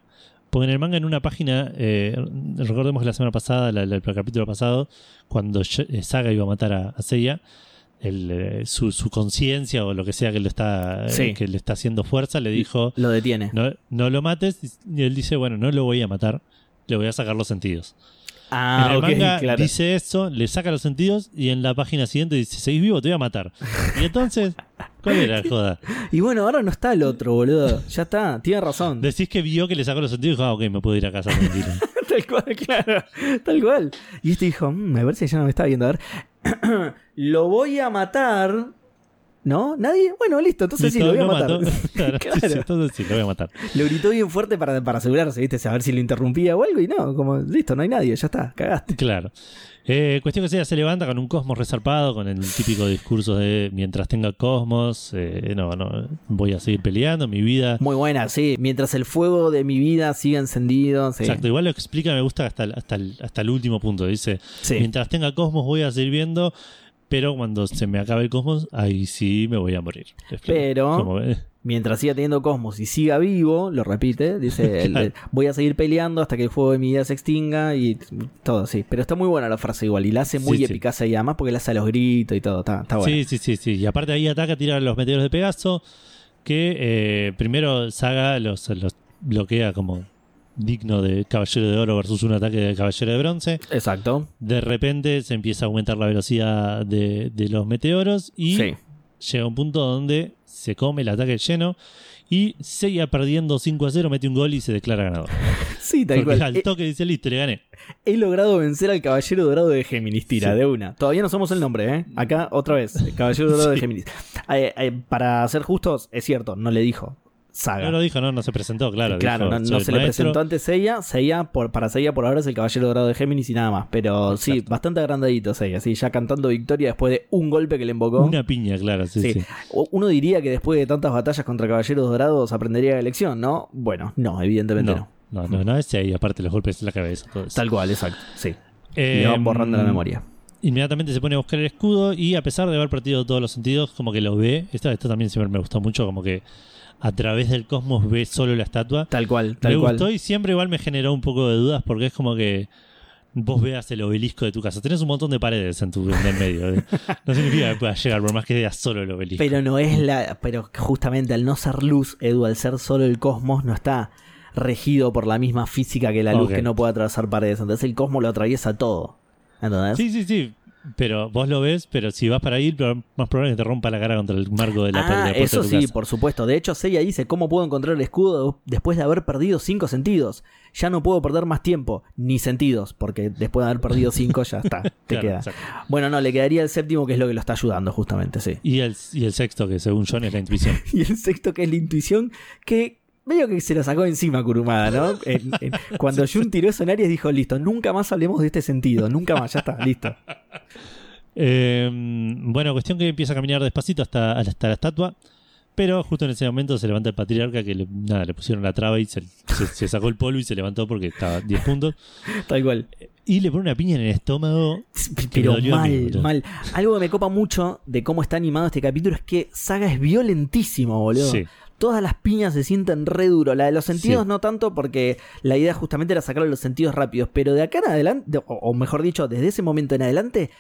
porque en el manga en una página, eh, recordemos que la semana pasada, la- la- el capítulo pasado, cuando eh, Saga iba a matar a, a Seiya, el, eh, su, su conciencia o lo que sea que, lo está, eh, Sí. que le está haciendo fuerza le dijo, Lo detiene. no, no lo mates, y él dice, bueno, no lo voy a matar, le voy a sacar los sentidos Ah, en el ok, manga claro. dice eso, le saca los sentidos y en la página siguiente dice, seguís vivo, te voy a matar. Y entonces, ¿cuál era la joda? Y bueno, ahora no está el otro, boludo. Ya está, tiene razón. Decís que vio que le sacó los sentidos y dijo, ah, ok, me puedo ir a casa. Tal cual, claro. Tal cual. Y este dijo, "Mm, me parece que ya no me está viendo. A ver, lo voy a matar. ¿No? ¿Nadie? Bueno, listo, entonces sí, lo voy a matar. Claro, sí, Claro. sí, entonces sí, lo voy a matar. Lo gritó bien fuerte para, para asegurarse, ¿viste? A ver si lo interrumpía o algo. Y no, como, listo, no hay nadie, ya está, cagaste. Claro. Eh, cuestión que sea, se levanta con un cosmos resarpado, con el típico discurso de mientras tenga cosmos, eh, no, no, voy a seguir peleando, mi vida. Muy buena, sí. Mientras el fuego de mi vida siga encendido. Sí. Exacto, igual lo explica, me gusta hasta, el- hasta, el, hasta el último punto. Dice, Sí. mientras tenga cosmos voy a seguir viendo, pero cuando se me acabe el cosmos, ahí sí me voy a morir. Pero- Mientras siga teniendo cosmos y siga vivo, lo repite, dice, voy a seguir peleando hasta que el fuego de mi vida se extinga y todo, sí. Pero está muy buena la frase igual y la hace muy Sí, sí. eficaz y además porque la hace a los gritos y todo, está. Sí, sí, sí, sí. Y aparte ahí ataca, tira los meteoros de Pegaso, que eh, primero Saga los, los bloquea como digno de Caballero de Oro versus un ataque de Caballero de Bronce. Exacto. De repente se empieza a aumentar la velocidad de, de los meteoros y Sí. llega un punto donde se come el ataque lleno y Seiya perdiendo 5 a 0 mete un gol y se declara ganador. Sí, tal Porque cual. al He, toque dice listo, le gané. he logrado vencer al Caballero Dorado de Géminis, tira, Sí. de una. Todavía no somos el nombre, ¿eh? Acá, otra vez, Caballero Dorado de Sí. Géminis. Eh, eh, para ser justos, es cierto, no le dijo Saga. No lo dijo, no, no se presentó, claro. Claro, dijo, no, "Soy no el se le maestro". presentó antes Seiya. Seiya por, para Seiya por ahora es el Caballero Dorado de Géminis y nada más. Pero sí, bastante agrandadito Seiya. Sí, ya cantando victoria después de un golpe que le invocó. Una piña, claro, sí, Sí. sí. O- Uno diría que después de tantas batallas contra Caballeros Dorados aprendería la lección, ¿no? Bueno, no, evidentemente no. No, no, no, no es ahí, aparte los golpes en la cabeza, todo eso. Tal cual, exacto. Sí. Eh, Le van borrando la memoria. Inmediatamente se pone a buscar el escudo y a pesar de haber perdido todos los sentidos, como que lo ve. Esto, esto también siempre me gustó mucho, como que a través del cosmos ve solo la estatua. Tal cual, tal me cual. gustó y siempre igual me generó un poco de dudas porque es como que vos veas el obelisco de tu casa. Tenés un montón de paredes en tu en el medio. ¿eh? No significa que puedas llegar, por más que veas solo el obelisco. Pero no es la. Pero justamente al no ser luz, Edu, al ser solo el cosmos, no está regido por la misma física que la luz que no puede atravesar paredes. Entonces el cosmos lo atraviesa todo. ¿Entendés? Sí, sí, sí. Pero vos lo ves, pero si vas para ahí, más probable es que te rompa la cara contra el marco de la, ah, de la puerta eso de tu sí, casa. por supuesto. De hecho, Seiya dice cómo puedo encontrar el escudo después de haber perdido cinco sentidos. Ya no puedo perder más tiempo, ni sentidos, porque después de haber perdido cinco ya está, te Claro, queda. exacto. Bueno, no, le quedaría el séptimo, que es lo que lo está ayudando, justamente, sí. Y el, y el sexto, que según John es la intuición. Y el sexto, que es la intuición, que medio que se lo sacó encima Kurumada, ¿no? En- en- cuando Jun tiró eso en Aries, dijo, listo, nunca más hablemos de este sentido, nunca más, ya está, listo. Eh, bueno, cuestión que empieza a caminar despacito hasta, hasta la estatua. Pero justo en ese momento se levanta el patriarca que le, nada, le pusieron la traba y se, se- se sacó el polvo y se levantó porque estaba 10 puntos. Tal cual. Y le pone una piña en el estómago. Pero mal, mal. Algo que me copa mucho de cómo está animado este capítulo es que Saga es violentísimo, boludo. Sí, Todas las piñas se sienten re duro. La de los sentidos Sí. no tanto porque la idea justamente era sacarle los sentidos rápidos. Pero de acá en adelante, o, o mejor dicho, desde ese momento en adelante,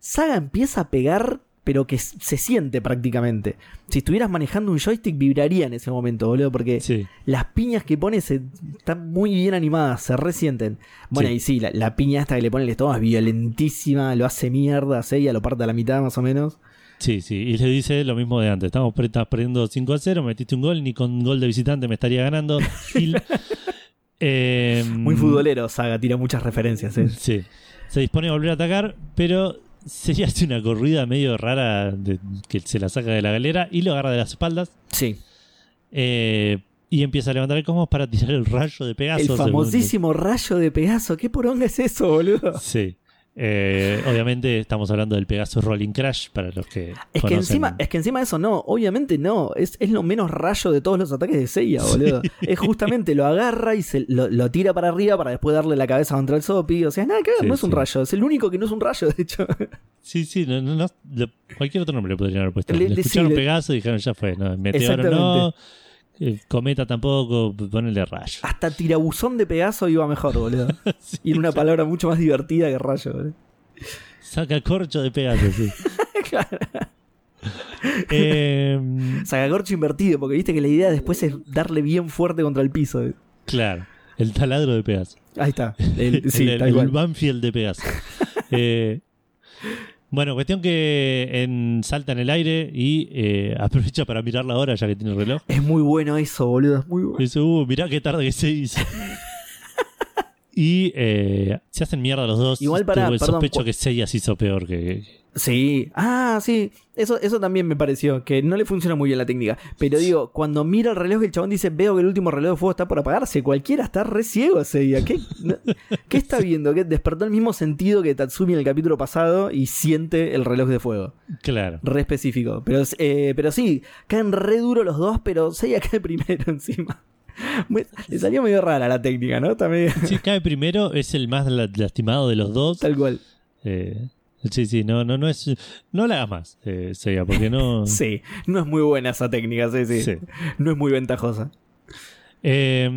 Saga empieza a pegar, pero que se siente prácticamente. Si estuvieras manejando un joystick, vibraría en ese momento, boludo, porque sí. las piñas que pone se, están muy bien animadas, se resienten. Bueno, Sí. y sí, la, la piña esta que le pone el estómago es violentísima, lo hace mierda, Seiya lo parte a la mitad más o menos. Sí, sí. Y le dice lo mismo de antes. Estamos estás perdiendo 5 a 0, metiste un gol, ni con gol de visitante me estaría ganando. Gil. Eh, Muy futbolero, Saga, tira muchas referencias. ¿eh? Sí. Se dispone a volver a atacar, pero se hace una corrida medio rara de- que se la saca de la galera y lo agarra de las espaldas. Sí. eh, y empieza a levantar el cosmos para tirar el rayo de Pegaso. El según- famosísimo rayo de Pegaso. ¿Qué poronga es eso, boludo? Sí. Eh, obviamente estamos hablando del Pegaso Rolling Crash para los que. Es que, encima, es que encima de eso no, obviamente no, es, es lo menos rayo de todos los ataques de Seiya, boludo. Es justamente lo agarra y se lo, lo tira para arriba para después darle la cabeza contra el Sopi. O sea, nada que ver, Sí, no es un rayo, es el único que no es un rayo, de hecho. Sí, sí, no, no, no, cualquier otro nombre le podrían haber puesto. Le- Le, escucharon le- Pegaso y dijeron ya fue. No, meteoro no. Cometa tampoco, ponele rayo. Hasta tirabuzón de Pegaso iba mejor, boludo. Sí, Y era una claro. palabra mucho más divertida que rayo, boludo. Saca corcho de Pegaso, sí. Eh, Sagacorcho invertido, porque viste que la idea después es darle bien fuerte contra el piso. claro, el taladro de Pegaso. Ahí está. El- sí, el. Banfield de Pegaso. Eh, bueno, cuestión que en, salta en el aire y eh, aprovecha para mirar la hora ya que tiene el reloj. Es muy bueno eso, boludo. Es muy Y bueno. dice, uh, mirá qué tarde que se hizo. y eh, se hacen mierda los dos. Igual Tengo el perdón, sospecho que Seiya se hizo peor que... Sí. Ah, sí. Eso, eso también me pareció. Que no le funciona muy bien la técnica. Pero digo, cuando mira el reloj, el chabón dice: Veo que el último reloj de fuego está por apagarse. Cualquiera está re ciego ese día. ¿Qué, no- ¿qué está viendo? Que despertó el mismo sentido que Tatsumi en el capítulo pasado y siente el reloj de fuego. Claro. Re específico. Pero, eh, pero sí, caen re duro los dos, pero Seiya cae primero encima. Le salió medio rara la técnica, ¿no? También. Si cae primero, es el más la- lastimado de los dos. Tal cual. Eh, sí, sí, no, no, no es... No la hagas más, eh, Seiya, porque no... Sí, no es muy buena esa técnica, sí, sí. Sí. No es muy ventajosa. Eh,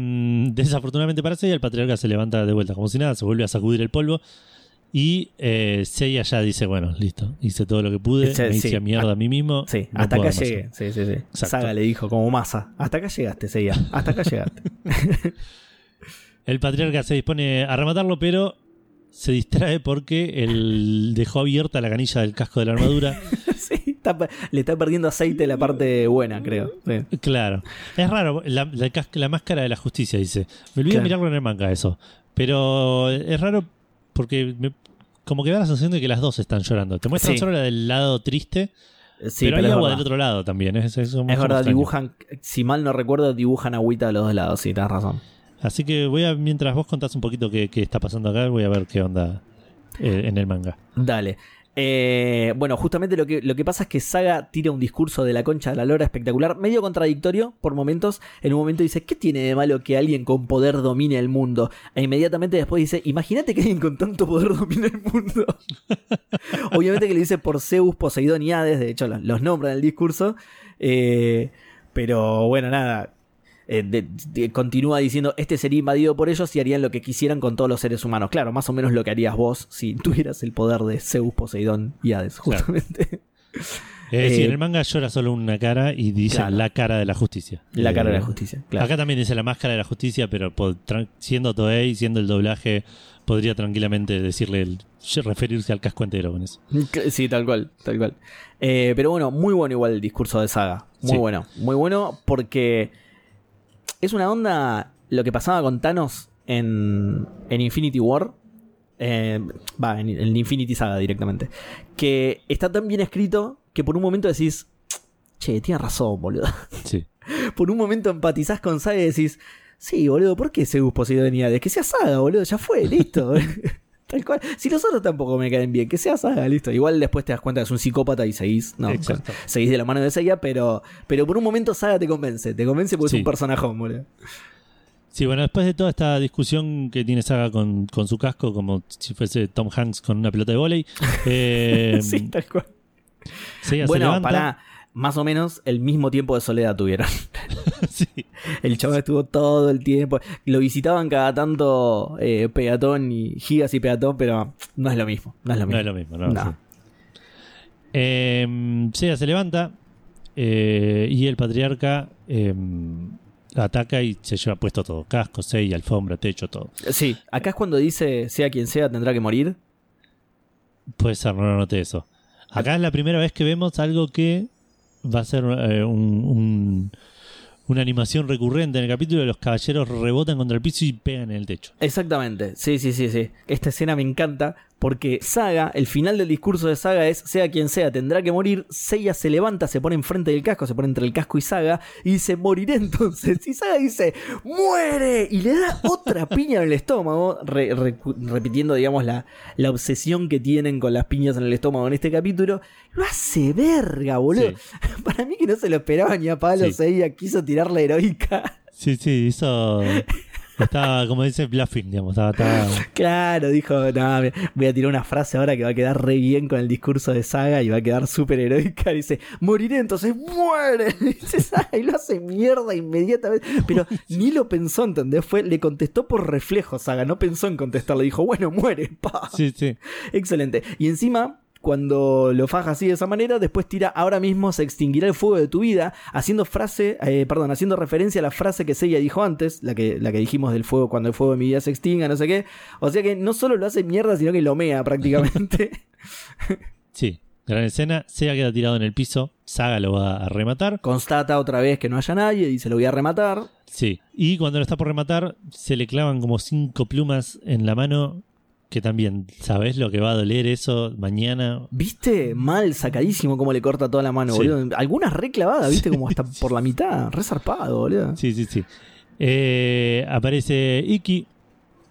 desafortunadamente para Seiya, el patriarca se levanta de vuelta como si nada, se vuelve a sacudir el polvo. Y eh, Seiya ya dice: Bueno, listo, hice todo lo que pude, me hice sí. a mierda a mí mismo. Sí, no hasta acá más". llegué. Sí, sí, sí. Exacto. Saga le dijo como masa. Hasta acá llegaste, Seiya. Hasta acá llegaste. El patriarca se dispone a rematarlo, pero se distrae porque él dejó abierta la canilla del casco de la armadura. Sí, está le está perdiendo aceite la parte buena, creo. Sí. Claro. Es raro, la, la cas- la máscara de la justicia, dice. Me olvidé Claro. mirarlo en el manga eso. Pero es raro porque me- como que da la sensación de que las dos están llorando. Te muestran Sí. solo la del lado triste, Sí, pero, hay agua verdad. del otro lado también. Es, verdad, extraño. dibujan, si mal no recuerdo, dibujan agüita de los dos lados, sí, tenés razón. Así que voy a, mientras vos contás un poquito qué, qué está pasando acá, voy a ver qué onda eh, en el manga. Dale. Eh, bueno, justamente lo que, lo que pasa es que Saga tira un discurso de la concha de la lora espectacular, medio contradictorio por momentos. En un momento dice, ¿qué tiene de malo que alguien con poder domine el mundo? E inmediatamente después dice, imagínate que alguien con tanto poder domine el mundo. Obviamente que le dice por Zeus, Poseidón y Hades, de hecho los, los nombra en el discurso. Eh, pero bueno, nada. Eh, de- de- continúa diciendo, este sería invadido por ellos y harían lo que quisieran con todos los seres humanos. Claro, más o menos lo que harías vos si tuvieras el poder de Zeus, Poseidón y Hades, Claro. justamente. Es decir, Eh, en el manga llora solo una cara y dice Claro. la cara de la justicia. La cara de Eh, la justicia, claro. Acá también dice la máscara de la justicia, pero siendo Toei, siendo el doblaje, podría tranquilamente decirle, el- referirse al casco entero con eso. Sí, tal cual, tal cual. Eh, pero bueno, muy bueno igual el discurso de Saga. Muy Sí. bueno, muy bueno porque es una onda lo que pasaba con Thanos en, en Infinity War. eh, Va, en, en Infinity Saga directamente. Que está tan bien escrito que por un momento decís, che, tienes razón, boludo. Sí. Por un momento empatizás con Saga y decís, sí, boludo, ¿por qué Zeus Poseidón y Hades? Que sea Saga, boludo, ya fue, listo. Tal cual. Si los otros tampoco me caen bien, que sea Saga, listo. Igual después te das cuenta que es un psicópata y seguís, no, Exacto. seguís de la mano de Seiya, pero, pero por un momento Saga te convence. Te convence porque Sí. es un personajón, boludo. Sí, bueno, después de toda esta discusión que tiene Saga con, con su casco, como si fuese Tom Hanks con una pelota de volei, eh, sí, tal cual. Seiya se Bueno, levanta. para más o menos el mismo tiempo de soledad tuvieron. Sí. El chaval estuvo todo el tiempo. Lo visitaban cada tanto eh, Pegatón y Gigas y Pegatón, pero no es lo mismo. No es lo No mismo. es lo mismo, ¿no? No. Sí. Eh, se levanta eh, y el patriarca eh, ataca y se lleva puesto todo: casco, Seiya, alfombra, techo, todo. Sí, acá es cuando dice, sea quien sea, tendrá que morir. Puede ser, no lo noté eso. Acá es la primera vez que vemos algo que va a ser eh, un- un- una animación recurrente en el capítulo. Los caballeros rebotan contra el piso y pegan en el techo. Exactamente, sí, sí, sí, sí. Esta escena me encanta porque Saga, el final del discurso de Saga es, sea quien sea, tendrá que morir. Seiya se levanta, se pone enfrente del casco, se pone entre el casco y Saga y dice, moriré entonces. Y Saga dice, muere. Y le da otra piña en el estómago, re- re- repitiendo, digamos, la, la obsesión que tienen con las piñas en el estómago en este capítulo. Lo hace verga, boludo. Sí. Para mí que no se lo esperaba ni a palo, Sí. Seiya quiso tirar la heroica. Sí, sí, hizo. Estaba, como dice, bluffing, digamos. Estaba, estaba- Claro, dijo, no, voy a tirar una frase ahora que va a quedar re bien con el discurso de Saga y va a quedar súper heroica. Dice, moriré, entonces muere. Dice Saga y lo hace mierda inmediatamente. Pero ni lo pensó, ¿entendés? Fue, le contestó por reflejo Saga, no pensó en contestar. Le dijo, bueno, muere, pa. Sí, sí. Excelente. Y encima, cuando lo faja así de esa manera, después tira ahora mismo se extinguirá el fuego de tu vida, haciendo frase, eh, perdón, haciendo referencia a la frase que Seiya dijo antes, la que, la que dijimos del fuego cuando el fuego de mi vida se extinga, no sé qué. O sea que no solo lo hace mierda, sino que lo mea prácticamente. Sí. Gran escena. Seiya queda tirado en el piso. Saga lo va a rematar. Constata otra vez que no haya nadie, dice lo voy a rematar. Sí. Y cuando lo está por rematar, se le clavan como cinco plumas en la mano. Que también, ¿sabes lo que va a doler eso mañana? ¿Viste? Mal, sacadísimo cómo le corta toda la mano, Sí. boludo. Algunas re clavadas, ¿viste? Como hasta por la mitad, re zarpado, boludo. Sí, sí, sí. Eh, aparece Iki,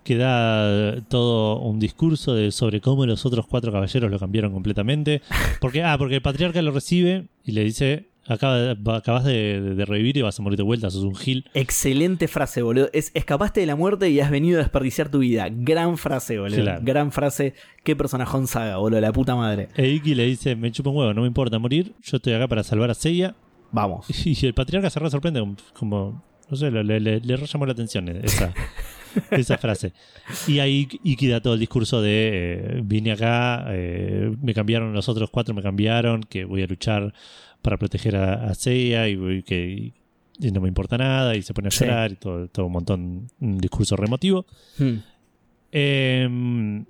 que da todo un discurso de, sobre cómo los otros cuatro caballeros lo cambiaron completamente. Porque, ah, porque el patriarca lo recibe y le dice: Acaba de- va- Acabas de, revivir y vas a morir de vuelta, sos un gil. Excelente frase, boludo. Es, escapaste de la muerte y has venido a desperdiciar tu vida. Gran frase, boludo. Claro. Gran frase. Qué personajón saga, boludo. La puta madre. E Iki le dice: Me chupa un huevo, no me importa morir, yo estoy acá para salvar a Seiya. Vamos. Y el patriarca se re sorprende, como, no sé, le, le, le- le re llamó la atención esa, esa frase. Y ahí Iki da todo el discurso de eh, vine acá, eh, me cambiaron los otros cuatro, me cambiaron, que voy a luchar para proteger a, a Seiya y, que, y no me importa nada y se pone a Sí. llorar y todo, todo un montón, un discurso remotivo. Hmm. Eh,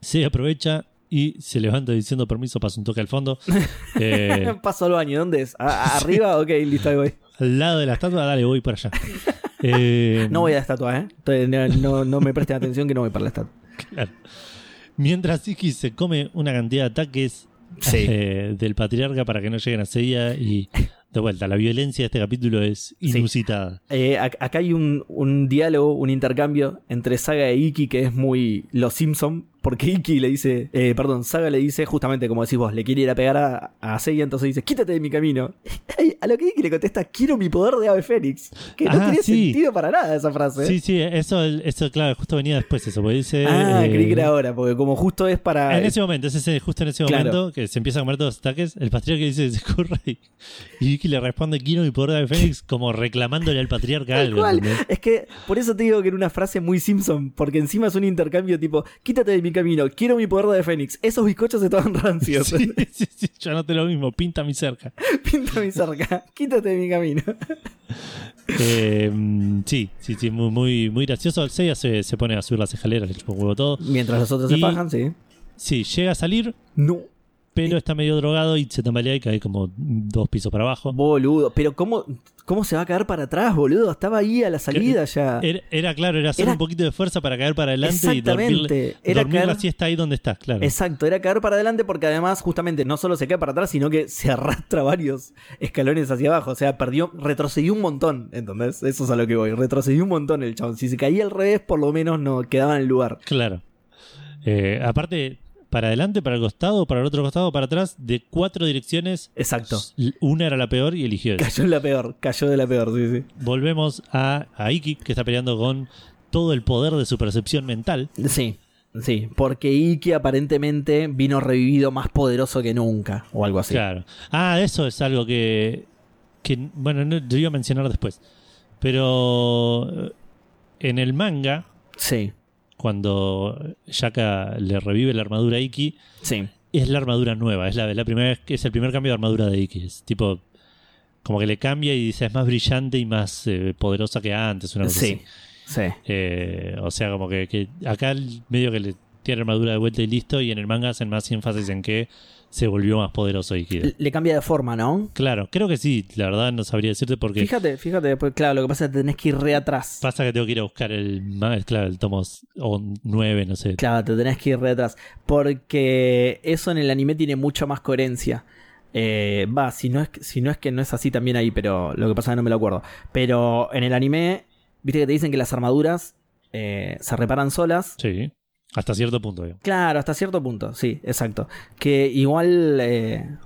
se aprovecha y se levanta diciendo permiso, pasa un toque al fondo. Eh, Paso al baño, ¿dónde es? ¿A- a- ¿Arriba? Ok, listo, ahí voy. al lado de la estatua, dale, voy para allá. Eh, No voy a la estatua, ¿eh? Entonces, no, no- no me presten atención que no voy para la estatua. claro. Mientras Iki se come una cantidad de ataques Sí. eh, del patriarca para que no lleguen a Seiya y de vuelta, la violencia de este capítulo es inusitada. Eh, ac- acá hay un, un diálogo, un intercambio entre Saga e Iki que es muy Los Simpson, porque Iki le dice, eh, perdón, Saga le dice justamente como decís vos, le quiere ir a pegar a, a Seiya, entonces dice, quítate de mi camino. a lo que Iki le contesta, quiero mi poder de ave fénix. Que no Ah, tiene sí. sentido para nada esa frase. Sí, sí, eso, eso claro, justo venía después eso, porque dice... ah, eh, creí que era ahora, porque como justo es para... En ese momento, es ese, justo en ese Claro. momento que se empieza a comer todos los ataques, el patriarca dice se corra y, y Vicky le responde quiero mi poder de Fénix como reclamándole al patriarca algo. ¿entendés? Es que por eso te digo que era una frase muy Simpson, porque encima es un intercambio tipo, quítate de mi camino, quiero mi poder de Fénix. Esos bizcochos estaban rancios. Sí, sí, sí, yo noté lo mismo, pinta mi cerca. Pinta mi cerca, quítate de mi camino. Eh, sí, sí, sí, muy, muy, muy gracioso. El Seiya se, se pone a subir las escaleras, le chupa un huevo todo. Mientras los otros se fajan, sí. Sí, llega a salir, No. pero está medio drogado y se tambalea y cae como dos pisos para abajo. Boludo, pero ¿cómo, ¿cómo se va a caer para atrás, boludo? Estaba ahí a la salida ya. Era, era claro, era hacer Era- un poquito de fuerza para caer para adelante y dormir, Era dormir la caer- siesta ahí donde estás, claro. Exacto, era caer para adelante porque además justamente no solo se cae para atrás, sino que se arrastra varios escalones hacia abajo. O sea, perdió, retrocedió un montón, ¿entendés? Eso es a lo que voy. Retrocedió un montón el chabón. Si se caía al revés, por lo menos no quedaba en el lugar. Claro. Eh, aparte, para adelante, para el costado, para el otro costado, para atrás, de cuatro direcciones, Exacto. una era la peor y eligió esa. Cayó en la peor, cayó de la peor, sí, sí. Volvemos a, a Iki, que está peleando con todo el poder de su percepción mental. Sí, sí, porque Iki aparentemente vino revivido más poderoso que nunca, o algo así. Claro. Ah, eso es algo que, que bueno, no, lo iba a mencionar después. Pero eh, en el manga, Sí, cuando Shaka le revive la armadura a Iki, sí. es la armadura nueva, es la, la primera es el primer cambio de armadura de Iki. Es tipo como que le cambia y dice es más brillante y más eh, poderosa que antes, una cosa Sí, así. sí. Eh, o sea, como que, que acá el- medio que le tiene armadura de vuelta y listo, y en el manga hacen más énfasis en que se volvió más poderoso Iki. Le- Le cambia de forma, ¿no? Claro, creo que sí, la verdad no sabría decirte porque Fíjate, fíjate, pues claro, lo que pasa es que tenés que ir re atrás. pasa que tengo que ir a buscar el, claro, el tomo o 9, no sé. Claro, te tenés que ir re atrás. Porque eso en el anime tiene mucha más coherencia. Eh, Va, si no, es, que- si no es que no es así también ahí, pero lo que pasa es que no me lo acuerdo. Pero en el anime, viste que te dicen que las armaduras eh, se reparan solas. Sí, hasta cierto punto. digamos. Claro, hasta cierto punto, sí, exacto. Que igual eh,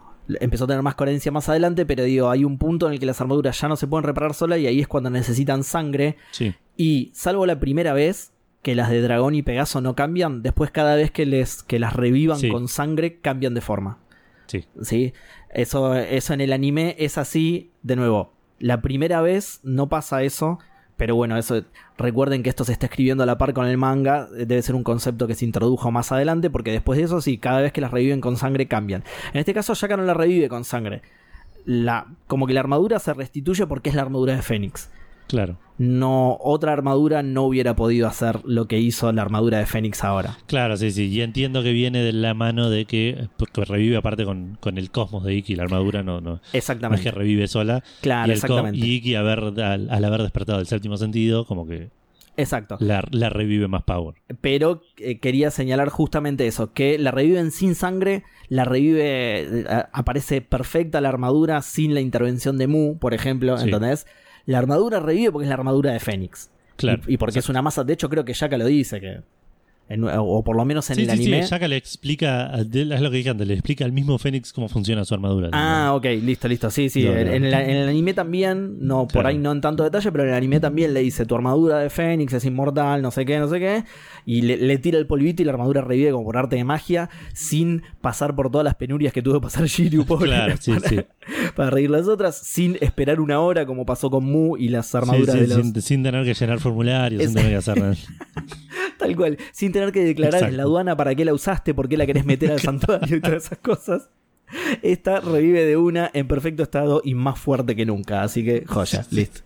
empezó a tener más coherencia más adelante, pero digo, hay un punto en el que las armaduras ya no se pueden reparar solas y ahí es cuando necesitan sangre. Sí, Y salvo la primera vez que las de dragón y Pegaso no cambian, después cada vez que les que las revivan Sí. con sangre cambian de forma. sí. ¿Sí? Eso, eso en el anime es así, de nuevo. La primera vez no pasa eso, pero bueno, eso recuerden que esto se está escribiendo a la par con el manga, eh, debe ser un concepto que se introdujo más adelante, porque después de eso sí, cada vez que las reviven con sangre cambian. En este caso Shaka no la revive con sangre. La, como que la armadura se restituye porque es la armadura de Fénix. Claro. No, otra armadura no hubiera podido hacer lo que hizo la armadura de Fénix ahora. Claro, sí, sí. Y entiendo que viene de la mano de que, porque revive aparte con, con el cosmos de Iki, la armadura no, no, no es Exactamente. que revive sola. Claro, y, exactamente. y Iki, haber, al, al haber despertado el séptimo sentido, como que Exacto. la, la revive más power. Pero eh, quería señalar justamente eso, que la reviven sin sangre, la revive, eh, aparece perfecta la armadura sin la intervención de Mu, por ejemplo, Sí. ¿entendés? La armadura revive porque es la armadura de Fénix. Claro. Y, y porque es una masa, de hecho creo que Shaka lo dice, que en- o por lo menos en Sí, el sí, anime. sí. Shaka le explica, es lo que dije antes, le explica al mismo Fénix cómo funciona su armadura. Ah, ok, listo, listo. Sí, sí. No, en, no. en el, en el anime también, no, por ahí no en tanto detalle, pero en el anime también le dice tu armadura de Fénix es inmortal, no sé qué, no sé qué. Y le, le tira el polvito y la armadura revive como por arte de magia, sin pasar por todas las penurias que tuvo que pasar Shiryu, pobre. Claro, sí, para, sí. para reír las otras, sin esperar una hora como pasó con Mu y las armaduras sí, de los. sin, sin tener que llenar formularios, Es- sin tener que hacer nada. Tal cual, sin tener que declarar en Exacto. la aduana para qué la usaste, por qué la querés meter al santuario y todas esas cosas. Esta revive de una en perfecto estado y más fuerte que nunca. Así que, joya, listo.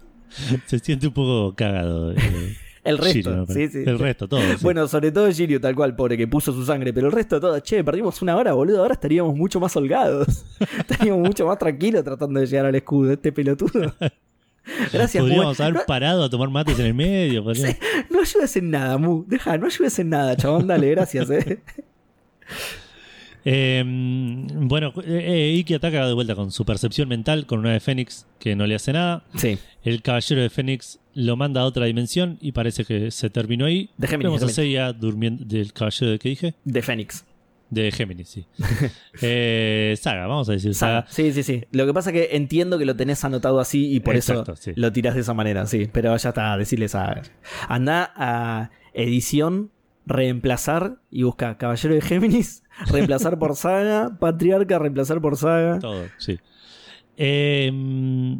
Se siente un poco cagado. eh, El resto, sí, sí. El resto, todo. sí. Bueno, sobre todo Shiryu, tal cual, pobre, que puso su sangre, pero el resto todo, che, perdimos una hora, boludo, ahora estaríamos mucho más holgados. estaríamos mucho más tranquilos tratando de llegar al escudo, este pelotudo. Gracias, Mu. Podríamos No, haber parado a tomar mates en el medio. podríamos- no ayudes en nada, Mu. Deja, no ayudes en nada, chabón, dale, gracias, eh. Eh, bueno, eh, Iki ataca de vuelta con su percepción mental con una de Fénix que no le hace nada. Sí, El caballero de Fénix lo manda a otra dimensión y parece que se terminó ahí. De Géminis, Vemos a. Seiya durmiendo del caballero de que dije. de Fénix. De Géminis, sí. eh, saga, vamos a decir Saga. saga. Sí, sí, sí. Lo que pasa es que entiendo que lo tenés anotado así y por Exacto, eso sí. lo tirás de esa manera, sí. Pero ya está, decirle saga. Anda a edición, reemplazar y busca Caballero de Géminis, reemplazar por saga, Patriarca, reemplazar por saga. Todo, sí. Eh,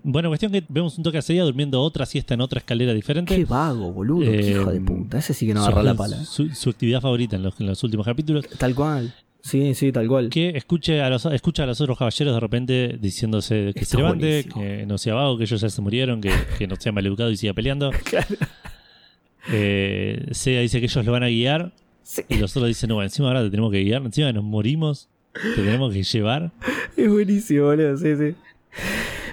bueno, cuestión que vemos un toque a Seiya durmiendo otra siesta en otra escalera diferente. Qué vago, boludo, qué Eh, hijo de puta. Ese sí que no agarra la pala. Su, su actividad favorita en los, en los últimos capítulos. Tal cual. Sí, sí, tal cual. Que escuche a los, escucha a los otros caballeros de repente diciéndose que se levante, buenísimo. que no sea vago, que ellos ya se murieron, que, que no sea maleducado y siga peleando. Claro. Eh, Seiya dice que ellos lo van a guiar Sí, y los otros dicen, no, encima ahora te tenemos que guiar, encima nos morimos, te tenemos que llevar. es buenísimo, boludo, sí, sí.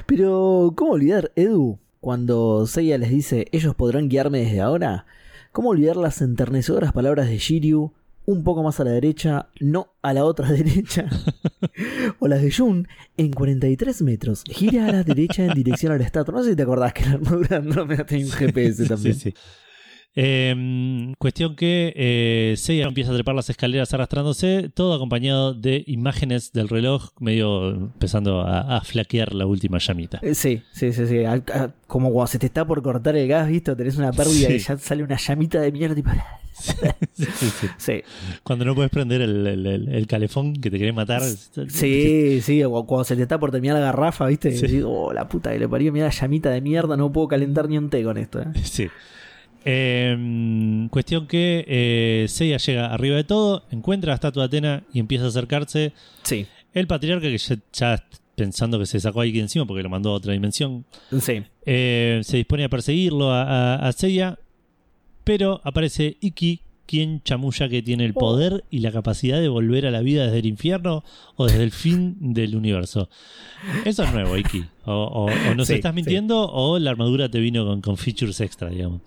Pero, ¿cómo olvidar, Edu, cuando Seiya les dice, ellos podrán guiarme desde ahora? ¿Cómo olvidar las enternecedoras palabras de Shiryu? Un poco más a la derecha, no a la otra derecha. o las de Jun, en 43 metros, gira a la derecha en dirección a la estatua. No sé si te acordás que la armadura no me tenía un GPS también. Sí, sí. Eh, cuestión que eh, Seiya empieza a trepar las escaleras arrastrándose, todo acompañado de imágenes del reloj, medio empezando a, a flaquear la última llamita. Eh, Sí, sí, sí, sí. A- Como cuando se te está por cortar el gas, ¿viste? Tenés una pérdida Sí. y ya sale una llamita de mierda. Tipo... Sí, sí, sí. Cuando no puedes prender el, el- el- el calefón que te querés matar. sí, sí. O cuando se te está por terminar la garrafa, ¿viste? Y decís, oh, la puta que le parió, mira la llamita de mierda, no puedo calentar ni un té con esto. ¿eh? Sí. Eh, cuestión que eh, Seiya llega arriba de todo, encuentra la estatua de Atena y empieza a acercarse. Sí, El patriarca, que ya, ya pensando que se sacó ahí encima porque lo mandó a otra dimensión, sí. eh, se dispone a perseguirlo a, a, a Seiya, pero aparece Iki, quien chamulla que tiene el Oh. poder y la capacidad de volver a la vida desde el infierno o desde el fin del universo. Eso es nuevo, Iki. O, o- o nos Sí, estás sí. mintiendo o la armadura te vino con, con features extra, digamos.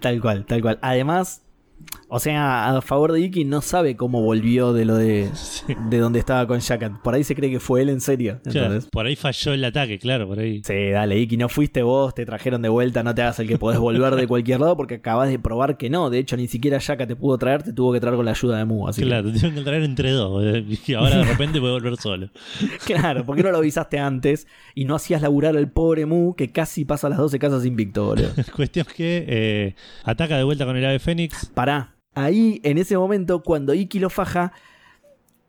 Tal cual, tal cual. Además, o sea, a favor de Iki no sabe cómo volvió de lo de, Sí. de donde estaba con Shakat. Por ahí se cree que fue él en serio. Claro, por ahí falló el ataque, claro, por ahí. Sí, dale, Iki, no fuiste vos, te trajeron de vuelta, no te hagas el que podés volver de cualquier lado porque acabas de probar que no. De hecho, ni siquiera Shaka te pudo traer, te tuvo que traer con la ayuda de Mu. Así que- Claro, te tienen que traer entre dos. Y ahora de repente puede volver solo. claro, ¿por qué no lo avisaste antes y no hacías laburar al pobre Mu que casi pasa las 12 casas invicto, boludo? Cuestión que eh, ataca de vuelta con el ave Fénix. Pará. Ahí, en ese momento, cuando Iki lo faja,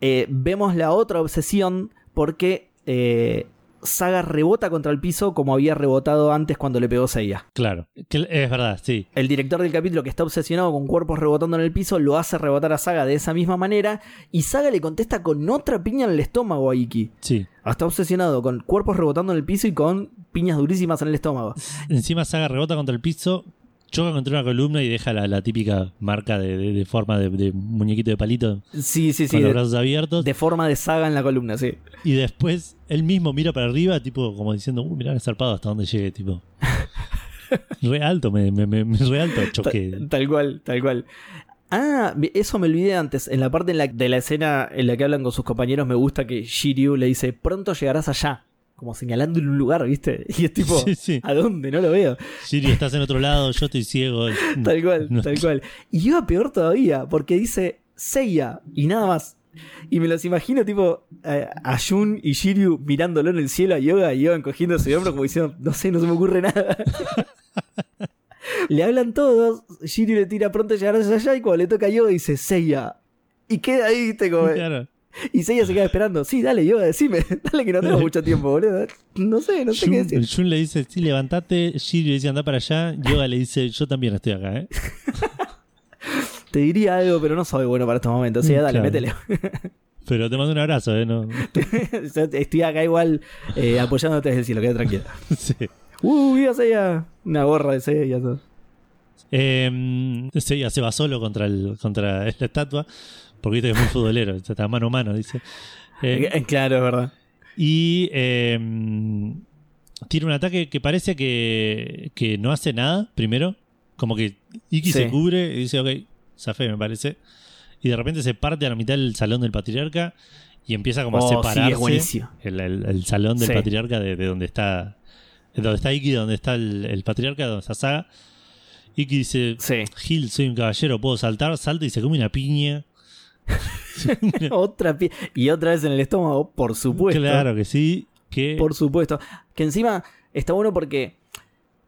eh, vemos la otra obsesión porque eh, Saga rebota contra el piso como había rebotado antes cuando le pegó Seiya. Claro, es verdad, sí. El director del capítulo que está obsesionado con cuerpos rebotando en el piso lo hace rebotar a Saga de esa misma manera y Saga le contesta con otra piña en el estómago a Iki. Sí. Está obsesionado con cuerpos rebotando en el piso y con piñas durísimas en el estómago. Encima Saga rebota contra el piso, choca contra una columna y deja la, la típica marca de, de- de forma de, de muñequito de palito Sí, sí, sí. con los brazos abiertos. de forma de Saga en la columna, sí. Y después él mismo mira para arriba, tipo como diciendo, uh, mirá, zarpado hasta donde llegue, tipo. re alto, me, me, me, me- re alto choqué. Tal, tal cual, tal cual. Ah, eso me olvidé antes. En la parte en la, de la escena en la que hablan con sus compañeros, me gusta que Shiryu le dice, pronto llegarás allá. Como señalando en un lugar, ¿viste? Y es tipo, Sí, sí. ¿a dónde? No lo veo. Shiri, estás en otro lado, yo estoy ciego. Tal cual, No. tal cual. Y iba peor todavía, porque dice Seiya y nada más. Y me los imagino, tipo, eh, a Jun y Shiryu mirándolo en el cielo a Yoga y Yoga encogiéndose de hombro como diciendo, no sé, no se me ocurre nada. le hablan todos, Shiryu le tira pronto llegarás allá y cuando le toca a Yoga dice Seiya. Y queda ahí, viste, como... Claro. Y Seiya se queda esperando. Sí, dale, Yoga, decime. Dale que no tengo mucho tiempo, boludo. No sé, no sé qué Jun, decir. Jun le dice, sí, levantate. Shiri le dice, anda para allá. Yoga le dice, yo también estoy acá, ¿eh? Te diría algo, pero no soy bueno para estos momentos. Sí, dale, Claro. métele. Pero te mando un abrazo, ¿eh? No, Yo Estoy acá igual eh, apoyándote desde el cielo, queda tranquilo. sí. Uh, viva Seiya. Una gorra de Seiya. Eh, Seiya se va solo contra, el, contra la estatua, porque viste que es muy futbolero, está mano a mano, dice. Eh, Eh, claro, es verdad. y eh, tiene un ataque que parece que, que no hace nada, primero. Como que Iki Sí. se cubre y dice, ok, zafé, me parece. Y de repente se parte a la mitad del salón del patriarca y empieza como a Oh, separarse el, el- el salón del Sí. patriarca de, de donde está de donde está Iki, de donde está el, el patriarca, donde está Saga. Iki dice, Sí. Gil, soy un caballero, puedo saltar, salta y se come una piña. otra Y otra vez en el estómago, por supuesto. Claro que sí. Que Por supuesto. Que encima está bueno porque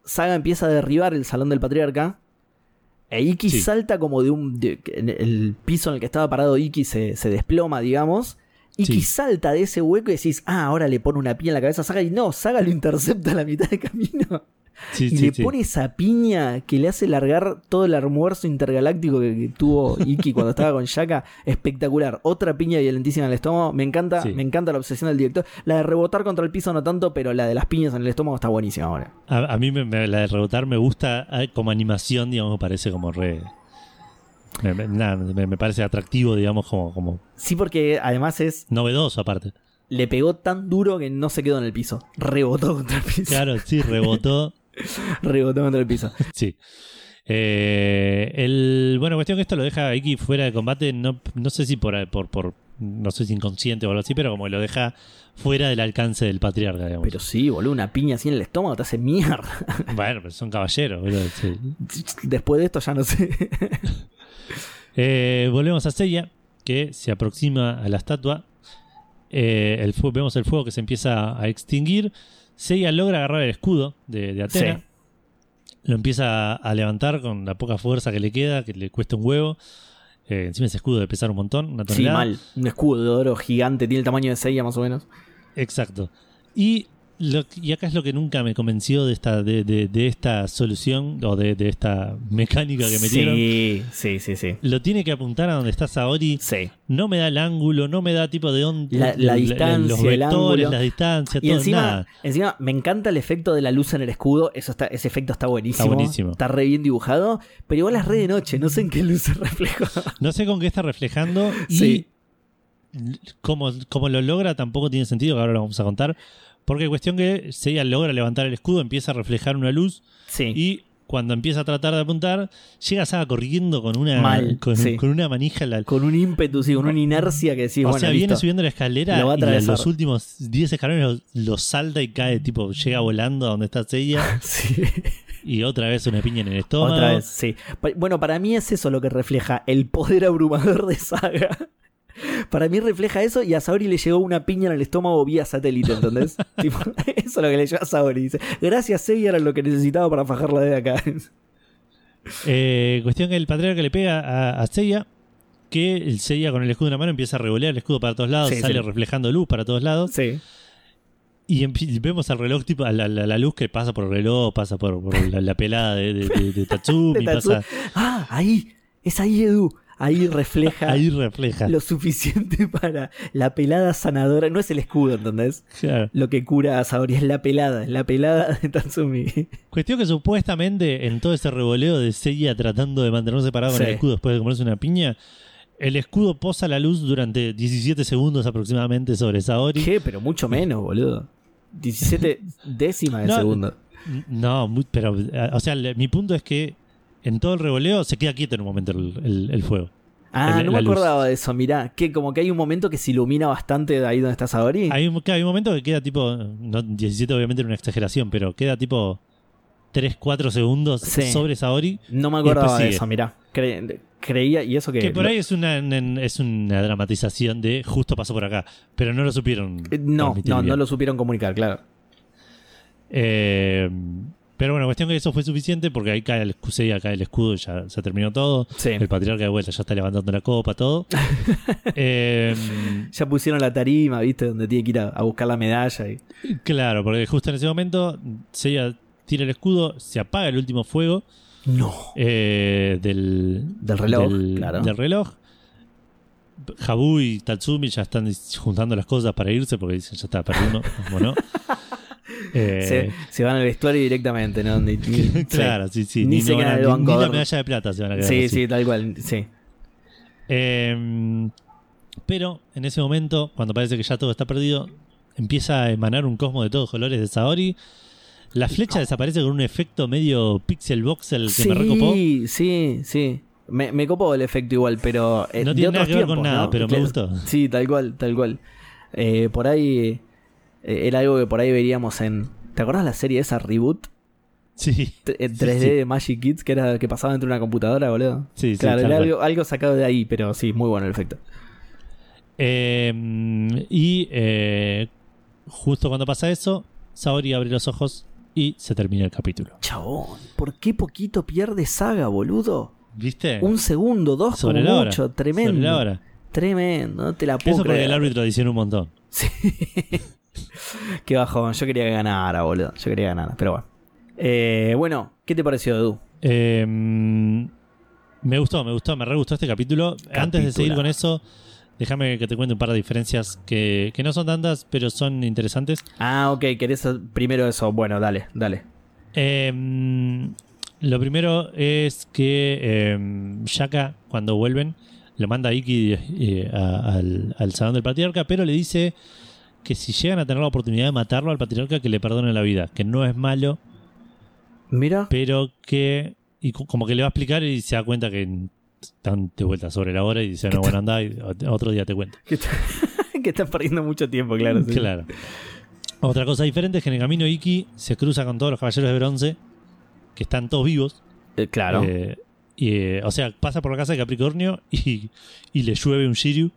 Saga empieza a derribar el salón del patriarca. E Iki Sí. salta como de un. de- el piso en el que estaba parado Iki se, se desploma, digamos. Iki Sí. salta de ese hueco y decís, ah, ahora le pone una piña en la cabeza a Saga. Y no, Saga lo intercepta a la mitad de camino. Sí, Y sí, le sí. pone esa piña que le hace largar todo el almuerzo intergaláctico que, tuvo Iki cuando estaba con Shaka. Espectacular. Otra piña violentísima en el estómago. Me encanta, me encanta la obsesión del director. La de rebotar contra el piso no tanto, pero la de las piñas en el estómago está buenísima ahora. A, a mí me- me- la de rebotar me gusta eh, como animación, digamos, me parece como re. Me- me parece atractivo, digamos, como, como Sí, porque además es. novedoso aparte. Le pegó tan duro que no se quedó en el piso. Rebotó contra el piso. Claro, sí, rebotó. Rebotó contra el piso. Sí. Eh, el, bueno, cuestión que esto lo deja a Iki fuera de combate, no, no sé si por, por, por, no sé si inconsciente o algo así, pero como que lo deja fuera del alcance del patriarca, digamos. Pero sí, boludo, una piña así en el estómago te hace mierda. bueno, pero son caballeros, boludo, sí. Después de esto ya no sé. Eh, volvemos a Seiya, que se aproxima a la estatua. Eh, el vemos el fuego que se empieza a extinguir. Seiya logra agarrar el escudo de, de Atena. Sí. Lo empieza a, levantar con la poca fuerza que le queda, que le cuesta un huevo. Eh, encima ese escudo debe pesar un montón, una Sí, tonelada. mal. Un escudo de oro gigante, tiene el tamaño de Seiya más o menos. Exacto. Y, lo- y acá es lo que nunca me convenció de esta, de, de- de esta solución o de, de esta mecánica que metieron. Sí, sí, sí, sí. Lo tiene que apuntar a donde está Saori. Sí. No me da el ángulo, no me da tipo de dónde. La- la distancia, los vectores, la distancia, Y todo encima, nada. encima me encanta el efecto de la luz en el escudo. Eso está, ese efecto está buenísimo. Está buenísimo. Está re bien dibujado. Pero igual es re de noche. No sé en qué luz se reflejó. No sé con qué está reflejando y Sí. cómo, cómo lo logra tampoco tiene sentido, que ahora lo vamos a contar. Porque cuestión que Seiya logra levantar el escudo, empieza a reflejar una luz Sí. y cuando empieza a tratar de apuntar, llega Saga corriendo con una, Mal, con, sí. con una manija en la, Con un ímpetu, sí, con una inercia que decís, o bueno, sea, viene subiendo la escalera Lo va a y a los últimos 10 escalones lo, salta y cae, tipo, llega volando a donde está Seiya Sí. y otra vez una piña en el estómago. Otra vez, sí. Bueno, para mí es eso lo que refleja el poder abrumador de Saga. Para mí refleja eso y a Saori le llegó una piña en el estómago vía satélite, ¿entendés? Tipo, eso es lo que le llegó a Saori. Dice, gracias, Seiya era lo que necesitaba para fajarla de acá. Eh, cuestión que el patriarca le pega a, a Seiya, que el Seiya con el escudo en la mano empieza a revolear el escudo para todos lados, Sí, sale sí. reflejando luz para todos lados. Sí. Y vemos al reloj, tipo, a la, la- la luz que pasa por el reloj, pasa por, por la, la pelada de, de, de- de Tatsumi, pasa Ah, ahí. Es ahí, Edu. Ahí refleja ahí refleja. lo suficiente para la pelada sanadora. No es el escudo, ¿entendés? Claro. Lo que cura a Saori es la pelada, es la pelada de Tatsumi. Cuestión que supuestamente en todo ese revoleo de Seiya tratando de mantenerse parado con Sí. el escudo después de comerse una piña, el escudo posa la luz durante 17 segundos aproximadamente sobre Saori. ¿Qué? Pero mucho menos, boludo. 17 décimas de No, segundo. No, pero, eh, o sea, mi punto es que en todo el revoleo se queda quieto en un momento el, el- el fuego. Ah, el- no me luz. acordaba de eso. Mirá, que como que hay un momento que se ilumina bastante de ahí donde está Saori. Hay un, hay un momento que queda tipo, no, 17 obviamente era una exageración, pero queda tipo 3, 4 segundos Sí. sobre Saori. No me acordaba de eso, mirá. Cre- creía, y eso que. Que por lo- ahí es una, es una dramatización de justo pasó por acá, pero no lo supieron. Eh, No, no, bien. no lo supieron comunicar, claro. Eh, pero bueno, cuestión que eso fue suficiente porque ahí cae el, Seiya, cae el escudo y ya se terminó todo. Sí. El patriarca de vuelta ya está levantando la copa, todo. Eh, Ya pusieron la tarima, ¿viste? Donde tiene que ir a, a buscar la medalla. Y... claro, porque justo en ese momento Seiya tira el escudo, se apaga el último fuego No. eh, del, Del reloj, del, claro. del reloj. Habu y Tatsumi ya están juntando las cosas para irse porque dicen, ya está, perdimos. Bueno, eh, Se, se van al vestuario directamente, ¿no? Ni- ni- claro, sí, sí. Ni Ni, se no quedan en el banco ni la medalla de plata se van a quedar. Sí, así. sí, tal cual. Sí. Eh, pero en ese momento, cuando parece que ya todo está perdido, empieza a emanar un cosmo de todos colores de Saori. La flecha desaparece con un efecto medio pixel voxel que me recopó. Sí, sí, sí. Me, me copó el efecto igual, pero. eh, No de tiene nada que ver con nada, ¿no? pero me gustó. Sí, tal cual, tal cual. Eh, por ahí. Eh, era algo que por ahí veríamos en. ¿Te acordás la serie esa Reboot? Sí. En Sí, 3D sí. de Magic Kids, que era que pasaba dentro de una computadora, boludo. Sí, sí, claro, era algo, algo sacado de ahí, pero sí, muy bueno el efecto. Eh, y eh, justo cuando pasa eso, Saori abre los ojos y se termina el capítulo. Chabón, ¿por qué poquito pierde saga, boludo? ¿Viste? Un segundo, dos Sobre como hora. mucho, tremendo. Sobre la hora. Tremendo, no te la puedo Eso porque creer. el árbitro diciendo un montón. Sí. Qué bajón. Yo quería que ganara, boludo. Yo quería que ganara. Pero bueno. Eh, bueno, ¿qué te pareció, Edu? Eh, me gustó, me gustó, me re gustó este capítulo. Antes de seguir con eso, déjame que te cuente un par de diferencias que, que no son tantas, pero son interesantes. Ah, ok, querés primero eso. Bueno, dale, dale. Eh, lo primero es que eh, Shaka, cuando vuelven, le manda a Iki eh, a- al, al salón del patriarca, pero le dice que si llegan a tener la oportunidad de matarlo al patriarca, que le perdonen la vida, que no es malo, Mira. pero que. Y co- como que le va a explicar y se da cuenta que están de vuelta sobre la hora y dice, no, bueno, anda, y ot- otro día te cuento. Que, está- que estás perdiendo mucho tiempo, claro. sí. Claro. Otra cosa diferente es que en el camino Iki se cruza con todos los caballeros de bronce, que están todos vivos. Eh, claro. Eh, y, eh, o sea, pasa por la casa de Capricornio y, y le llueve un Shiryu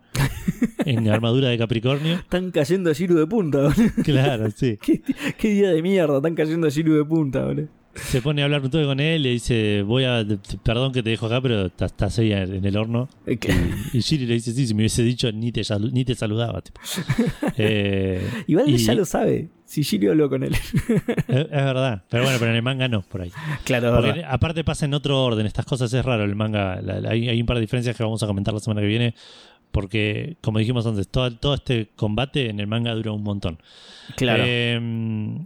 en armadura de Capricornio. Están cayendo Shiru de punta, boludo. Claro, sí. ¿Qué, qué día de mierda. Están cayendo Shiru de punta, boludo. Se pone a hablar un toque con él, le dice, voy a, perdón que te dejo acá, pero estás, ahí en el horno. Eh, que- Y Shiryu le dice, sí, si me hubiese dicho, ni te, ni te saludaba. tipo. Eh, Igual y- ya lo sabe. Si Shiru habló con él. Es, es verdad, pero bueno, pero en el manga no, por ahí. claro, Porque verdad. aparte pasa en otro orden, estas cosas es raro el manga. la- la- hay, hay un par de diferencias que vamos a comentar la semana que viene. Porque, como dijimos antes, todo, todo este combate en el manga dura un montón. Claro. Eh,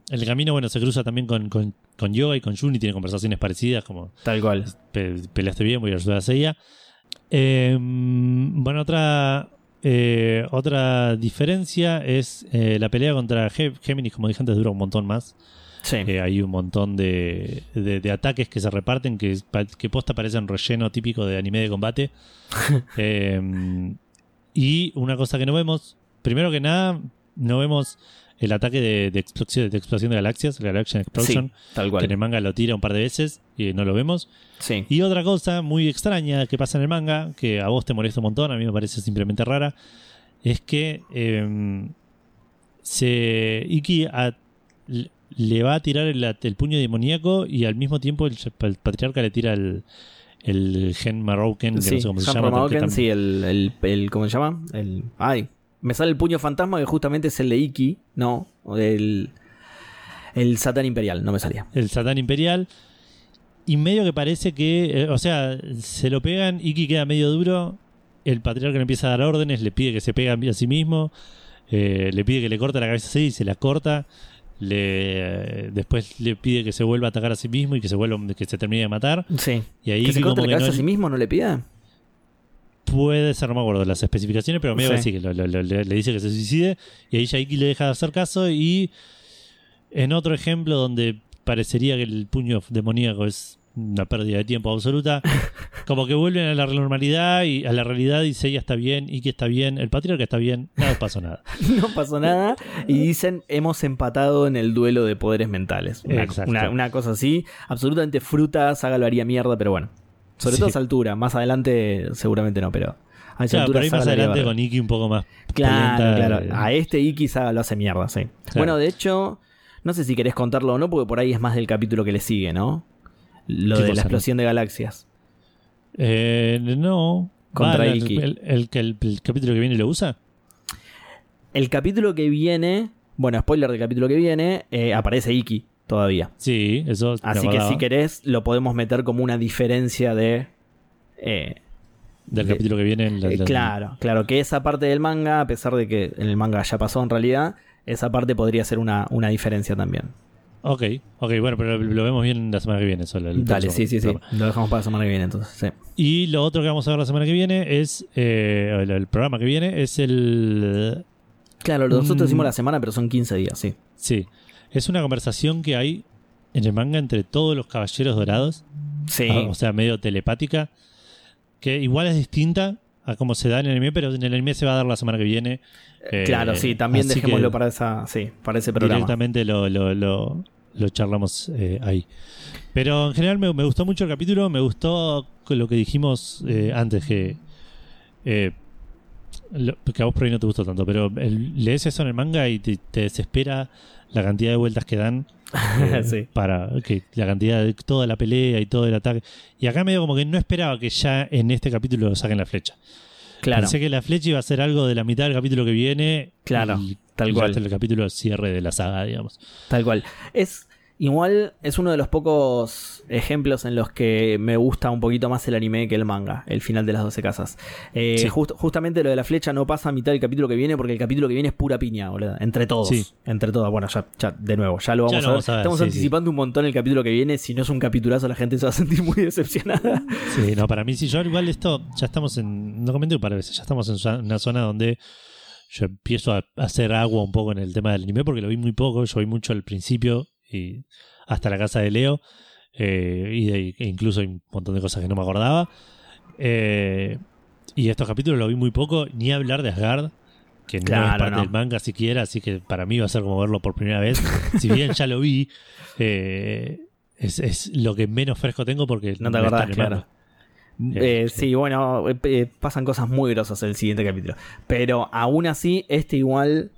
el camino, bueno, se cruza también con, con, con Yoga y con Jun y tiene conversaciones parecidas, como Tal cual. pe- peleaste bien, voy a ayudar a Seiya. Eh, bueno, otra eh, otra diferencia es eh, la pelea contra Ge- Géminis, como dije antes, dura un montón más. Sí. Eh, hay un montón de, de- de ataques que se reparten que, que posta parecen relleno típico de anime de combate. Eh, y una cosa que no vemos, primero que nada, no vemos el ataque de, de explosión, de explosión de galaxias, la Galaxian Explosion, sí, tal que en el cual. manga lo tira un par de veces y no lo vemos. Sí. Y otra cosa muy extraña que pasa en el manga, que a vos te molesta un montón, a mí me parece simplemente rara, es que eh, se Iki a- le- le va a tirar el, el puño demoníaco y al mismo tiempo el, el patriarca le tira el, el gen Marroken, que Sí, no sé cómo se llama. tam- sí, el, el, el- ¿Cómo se llama? El. Ay. Me sale el puño fantasma que justamente es el de Iki. No. El. El Satán Imperial, no me salía. el Satán Imperial. Y medio que parece que, eh, o sea, se lo pegan, Iki queda medio duro, el patriarca le empieza a dar órdenes, le pide que se pegue a sí mismo, eh, le pide que le corte la cabeza así y se la corta, le, después le pide que se vuelva a atacar a sí mismo y que se vuelva, que se termine de matar. Sí. Y ahí ¿Que se corte la cabeza no- a sí mismo no le pida? Puede ser, no me acuerdo de las especificaciones, pero medio Sí. que sí, que lo- lo- lo- le, dice que se suicide y ahí ya Iki le deja de hacer caso y en otro ejemplo donde parecería que el puño demoníaco es una pérdida de tiempo absoluta, como que vuelven a la normalidad y a la realidad y Seiya está bien, Iki está bien, el patriarca está bien, nada pasó nada. No pasó nada. Y dicen, hemos empatado en el duelo de poderes mentales. Una, una- una cosa así. Absolutamente fruta, Saga lo haría mierda, pero bueno. Sobre Sí. todo a esa altura. Más adelante seguramente no, pero... A esa Claro, altura pero ahí más adelante con Iki un poco más Claro, claro. eh, A este Iki Saga lo hace mierda, sí. Bueno, de hecho, no sé si querés contarlo o no, porque por ahí es más del capítulo que le sigue, ¿no? Lo ¿Qué de la no? explosión de galaxias. eh, no. Contra Iki. El, el- que el- el capítulo que viene lo usa. El capítulo que viene, bueno, spoiler del capítulo que viene, eh, aparece Iki todavía. Sí, eso. me Así que si querés, lo podemos meter como una diferencia de. eh, del de- capítulo que viene. en la- Eh, la- claro, claro, que esa parte del manga, a pesar de que en el manga ya pasó en realidad, esa parte podría ser una, una diferencia también. Ok, ok, bueno, pero lo vemos bien la semana que viene. Solo, el Dale, próximo sí, sí, sí. Lo dejamos para la semana que viene entonces. Sí. Y lo otro que vamos a ver la semana que viene es. eh, el, el programa que viene es el. Claro, nosotros Mm. decimos la semana, pero son 15 días, sí. Sí, es una conversación que hay en el manga entre todos los caballeros dorados. Sí. Ah, o sea, medio telepática, que igual es distinta a cómo se da en el anime, pero en el anime se va a dar la semana que viene. Eh, claro, sí, también dejémoslo para esa, sí, para ese programa. Directamente lo, lo, lo, lo charlamos eh, ahí. Pero en general me, me gustó mucho el capítulo, me gustó lo que dijimos eh, antes, que, eh, lo- que a vos por ahí no te gustó tanto, pero el- lees eso en el manga y te, te desespera la cantidad de vueltas que dan eh, Sí. para que la cantidad de toda la pelea y todo el ataque. Y acá medio como que no esperaba que ya en este capítulo saquen la flecha. Claro, Pensé que la flecha iba a ser algo de la mitad del capítulo que viene. Claro, y- tal cual. hasta el capítulo cierre de la saga, digamos. tal cual. Es igual, es uno de los pocos ejemplos en los que me gusta un poquito más el anime que el manga, el final de las 12 casas. Eh, Sí. just- justamente lo de la flecha no pasa a mitad del capítulo que viene, porque el capítulo que viene es pura piña, boludo. Entre todos. Sí. Entre todos. Bueno, ya, ya, de nuevo, ya lo Ya vamos, a, ver. vamos a ver, Estamos sí, anticipando un montón el capítulo que viene. Si no es un capitulazo, la gente se va a sentir muy decepcionada. Sí, no, para mí sí, yo igual esto, ya estamos en, no comenté un par de veces, ya estamos en una zona donde yo empiezo a hacer agua un poco en el tema del anime porque lo vi muy poco, yo vi mucho al principio y hasta la casa de Leo eh, y e incluso hay un montón de cosas que no me acordaba. Eh, y estos capítulos lo vi muy poco, ni hablar de Asgard, que no es parte no. del manga siquiera, así que para mí va a ser como verlo por primera vez. si bien ya lo vi, eh, es, es lo que menos fresco tengo porque No te acordás, claro. Eh, sí, bueno, eh, eh, pasan cosas muy grosas en el siguiente capítulo. Pero aún así, este igual.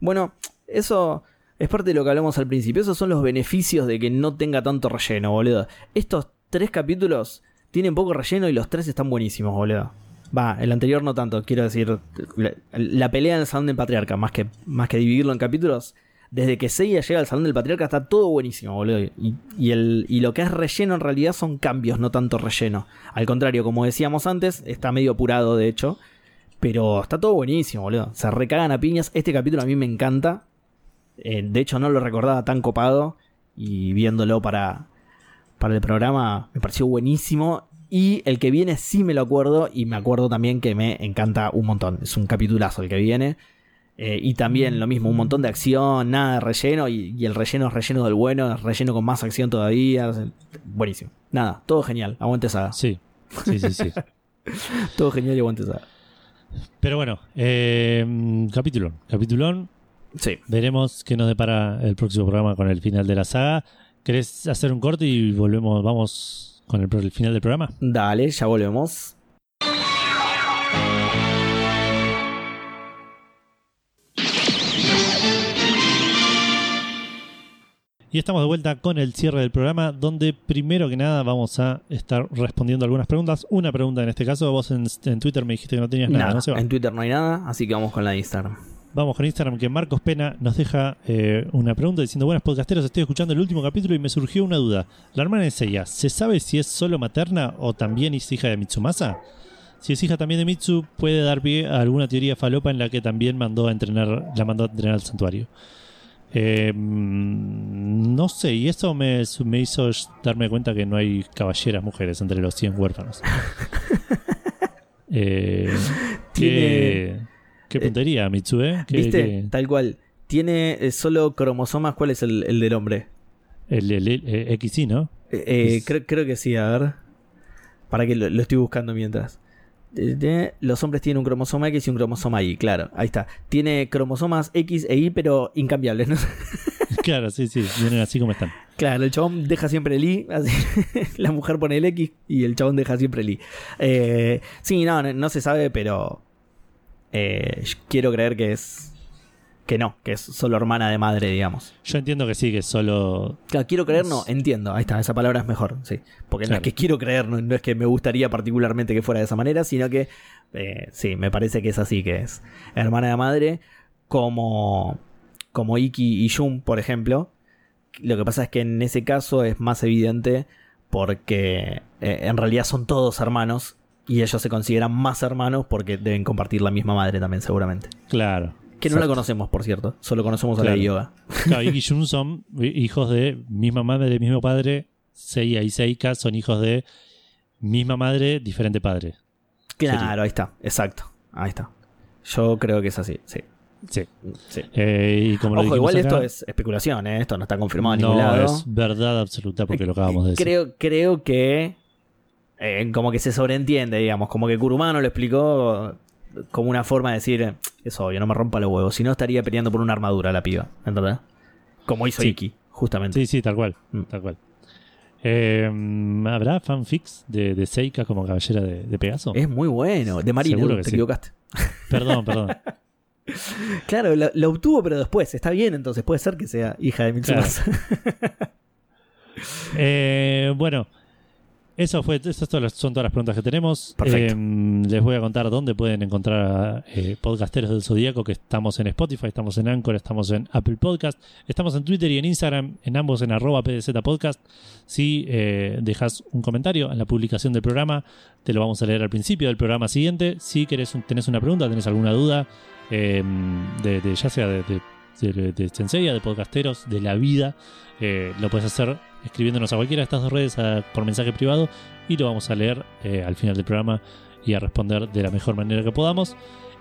Bueno, eso es parte de lo que hablamos al principio. Esos son los beneficios de que no tenga tanto relleno, boludo. Estos tres capítulos tienen poco relleno y los tres están buenísimos, boludo. Va, el anterior no tanto, quiero decir. La, la pelea en el salón del patriarca, más que, más que dividirlo en capítulos. Desde que Seiya llega al salón del patriarca está todo buenísimo, boludo. Y, lo que es relleno en realidad son cambios, no tanto relleno. Al contrario, como decíamos antes, está medio apurado de hecho. Pero está todo buenísimo, boludo. Se recagan a piñas. Este capítulo a mí me encanta. Eh, de hecho, no lo recordaba tan copado. Y viéndolo para, para el programa, me pareció buenísimo. Y el que viene sí me lo acuerdo. Y me acuerdo también que me encanta un montón. Es un capitulazo el que viene. Eh, y también lo mismo, un montón de acción, nada de relleno. Y, y el relleno es relleno del bueno, es relleno con más acción todavía. Buenísimo. Nada, todo genial. Aguante saga. Sí, sí, sí, sí. Todo genial y aguante saga. Pero bueno, eh, capítulón. Capítulón. Sí. Veremos qué nos depara el próximo programa con el final de la saga. ¿Querés hacer un corte y volvemos, vamos con el final del programa? Dale, ya volvemos. Y estamos de vuelta con el cierre del programa, donde primero que nada vamos a estar respondiendo algunas preguntas. Una pregunta en este caso, vos en, en Twitter me dijiste que no tenías nada, Nada, ¿no se va? en Twitter no hay nada, así que vamos con la de Instagram. Vamos con Instagram, que Marcos Pena nos deja eh, una pregunta diciendo: Buenas podcasteros, estoy escuchando el último capítulo y me surgió una duda. La hermana de Seiya, ¿se sabe si es solo materna o también es hija de Mitsumasa? Si es hija también de Mitsu, puede dar pie a alguna teoría falopa en la que también mandó a entrenar, la mandó a entrenar al santuario. Eh, no sé, y eso me, me hizo darme cuenta que no hay caballeras mujeres entre los 100 huérfanos. eh, qué, qué puntería, Mitsu, ¿eh? Qué- ¿Viste? qué- Tal cual. Tiene eh, solo cromosomas. ¿Cuál es el, el del hombre? El, el- el- eh, XY, ¿no? Eh, eh, Es- creo, creo que sí, a ver. Para que lo, lo estoy buscando mientras. Los hombres tienen un cromosoma X y un cromosoma Y, claro, ahí está. Tiene cromosomas X e Y, pero incambiables. ¿no? claro, sí, sí, vienen así como están. Claro, el chabón deja siempre el I, así, la mujer pone el X y el chabón deja siempre el I. Eh, sí, no, no, no se sabe, pero eh, quiero creer que es que no, que es solo hermana de madre, digamos. Yo entiendo que sí, que solo. Claro, quiero creer, no, entiendo, ahí está, esa palabra es mejor, sí. Porque no es que quiero creer, no, no es que me gustaría particularmente que fuera de esa manera, sino que eh, sí, me parece que es así, que es hermana de madre, como, como Iki y Jun, por ejemplo. Lo que pasa es que en ese caso es más evidente porque eh, en realidad son todos hermanos Y ellos se consideran más hermanos porque deben compartir la misma madre también, seguramente. Claro. Que no la conocemos, por cierto. Solo conocemos a la de Yoga. Claro, y Jun son hijos de misma madre, mismo padre. Seiya y Seika son hijos de misma madre, diferente padre. Claro, ahí está. Exacto. Ahí está. Yo creo que es así, sí. Sí. sí. Eh, y como Ojo, igual esto es especulación, ¿eh? Esto no está confirmado en no ningún lado. es verdad absoluta porque lo acabamos de decir. Creo, creo que eh, como que se sobreentiende, digamos, como que Kurumano lo explicó como una forma de decir, eh, es obvio, no me rompa los huevos, si no estaría peleando por una armadura la piba, ¿entendés? Como hizo Sí. Iki, justamente. Sí, sí, tal cual. Mm. Tal cual. Eh, ¿Habrá fanfics de, de Seika como caballera de, de Pegaso? Es muy bueno. De Marina, Seguro te sí. equivocaste. Perdón, perdón. Claro, lo, lo obtuvo, pero después. Está bien, entonces puede ser que sea hija de Mitsumasa. Eh, bueno, eso fue, esas son todas las preguntas que tenemos. Perfecto. Eh, les voy a contar dónde pueden encontrar eh, podcasteros del Zodíaco, que estamos en Spotify, estamos en Anchor, estamos en Apple Podcast, estamos en Twitter y en Instagram, en ambos en arroba PDZ Podcast. Si eh, dejas un comentario en la publicación del programa, te lo vamos a leer al principio del programa siguiente. Si querés, un- tenés una pregunta, tenés alguna duda, eh, de, de- ya sea de, de, de, de de podcasteros, de la vida, eh, lo puedes hacer escribiéndonos a cualquiera de estas dos redes por mensaje privado y lo vamos a leer eh, al final del programa y a responder de la mejor manera que podamos.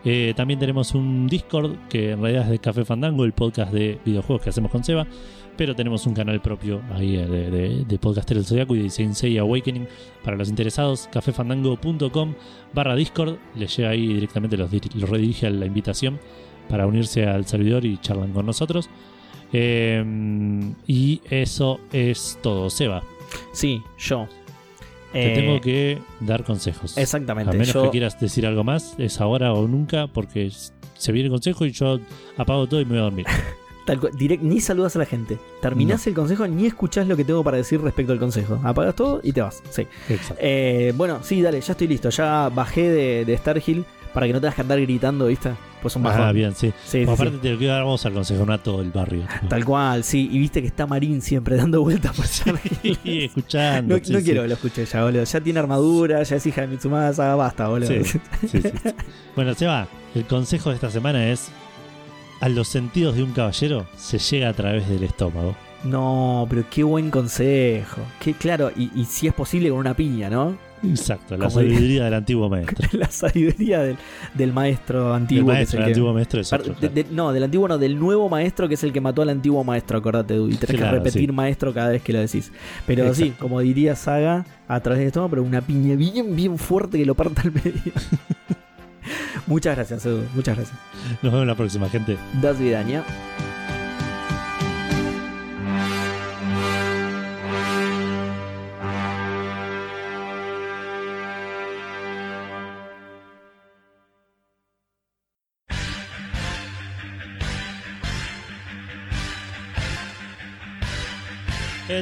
Eh, también tenemos un Discord que en realidad es de Café Fandango, el podcast de videojuegos que hacemos con Seba, pero tenemos un canal propio ahí eh, de, de, Podcaster del Zodiaco y de Sensei Awakening para los interesados, cafefandango.com barra Discord, les llega ahí directamente, los, los redirige a la invitación para unirse al servidor y charlan con nosotros. Eh, y eso es todo. Seba, Sí, yo. te Eh, tengo que dar consejos. Exactamente. A menos yo- que quieras decir algo más, es ahora o nunca, porque se viene el consejo y yo apago todo y me voy a dormir. Tal cual, direct- ni saludas a la gente. Terminás el consejo, ni escuchás lo que tengo para decir respecto al consejo. Apagas todo y te vas. Sí. Eh, bueno, sí, dale, ya estoy listo. Ya bajé de, de Starhill para que no tengas que andar gritando, ¿viste? Pues un bajón. Ah, bien, sí. Sí, sí, Como sí. aparte te lo quiero dar, vamos al consejo, no a todo el barrio. Tal cual, sí. Y viste que está Marín siempre dando vueltas por. Y escuchando. No, no quiero que lo escuche ya, boludo. Ya tiene armadura, ya es hija de Mitsumasa, basta, boludo. Sí, sí. Bueno, Seba, el consejo de esta semana es: a los sentidos de un caballero se llega a través del estómago. No, pero qué buen consejo. Qué claro, y, y si es posible con una piña, ¿no? Exacto, la diría- sabiduría del antiguo maestro. La sabiduría del, del maestro antiguo. es maestro, el el que- antiguo maestro es Par- otro. de- de- no, del antiguo no, del nuevo maestro que es el que mató al antiguo maestro, acordate, y tenés Claro, que repetir sí. maestro cada vez que lo decís. Pero sí, Exacto. como diría Saga, a través de esto, pero una piña bien, bien fuerte que lo parta al medio. muchas gracias, Edu, muchas gracias. Nos vemos la próxima, gente. Das vidaña.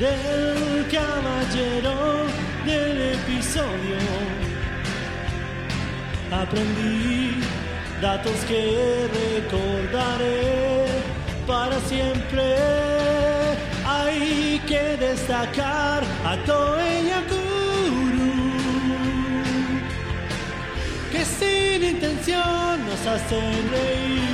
del caballero del episodio. Aprendí datos que recordaré para siempre. Hay que destacar a Toei Yakuru que sin intención nos hacen reír.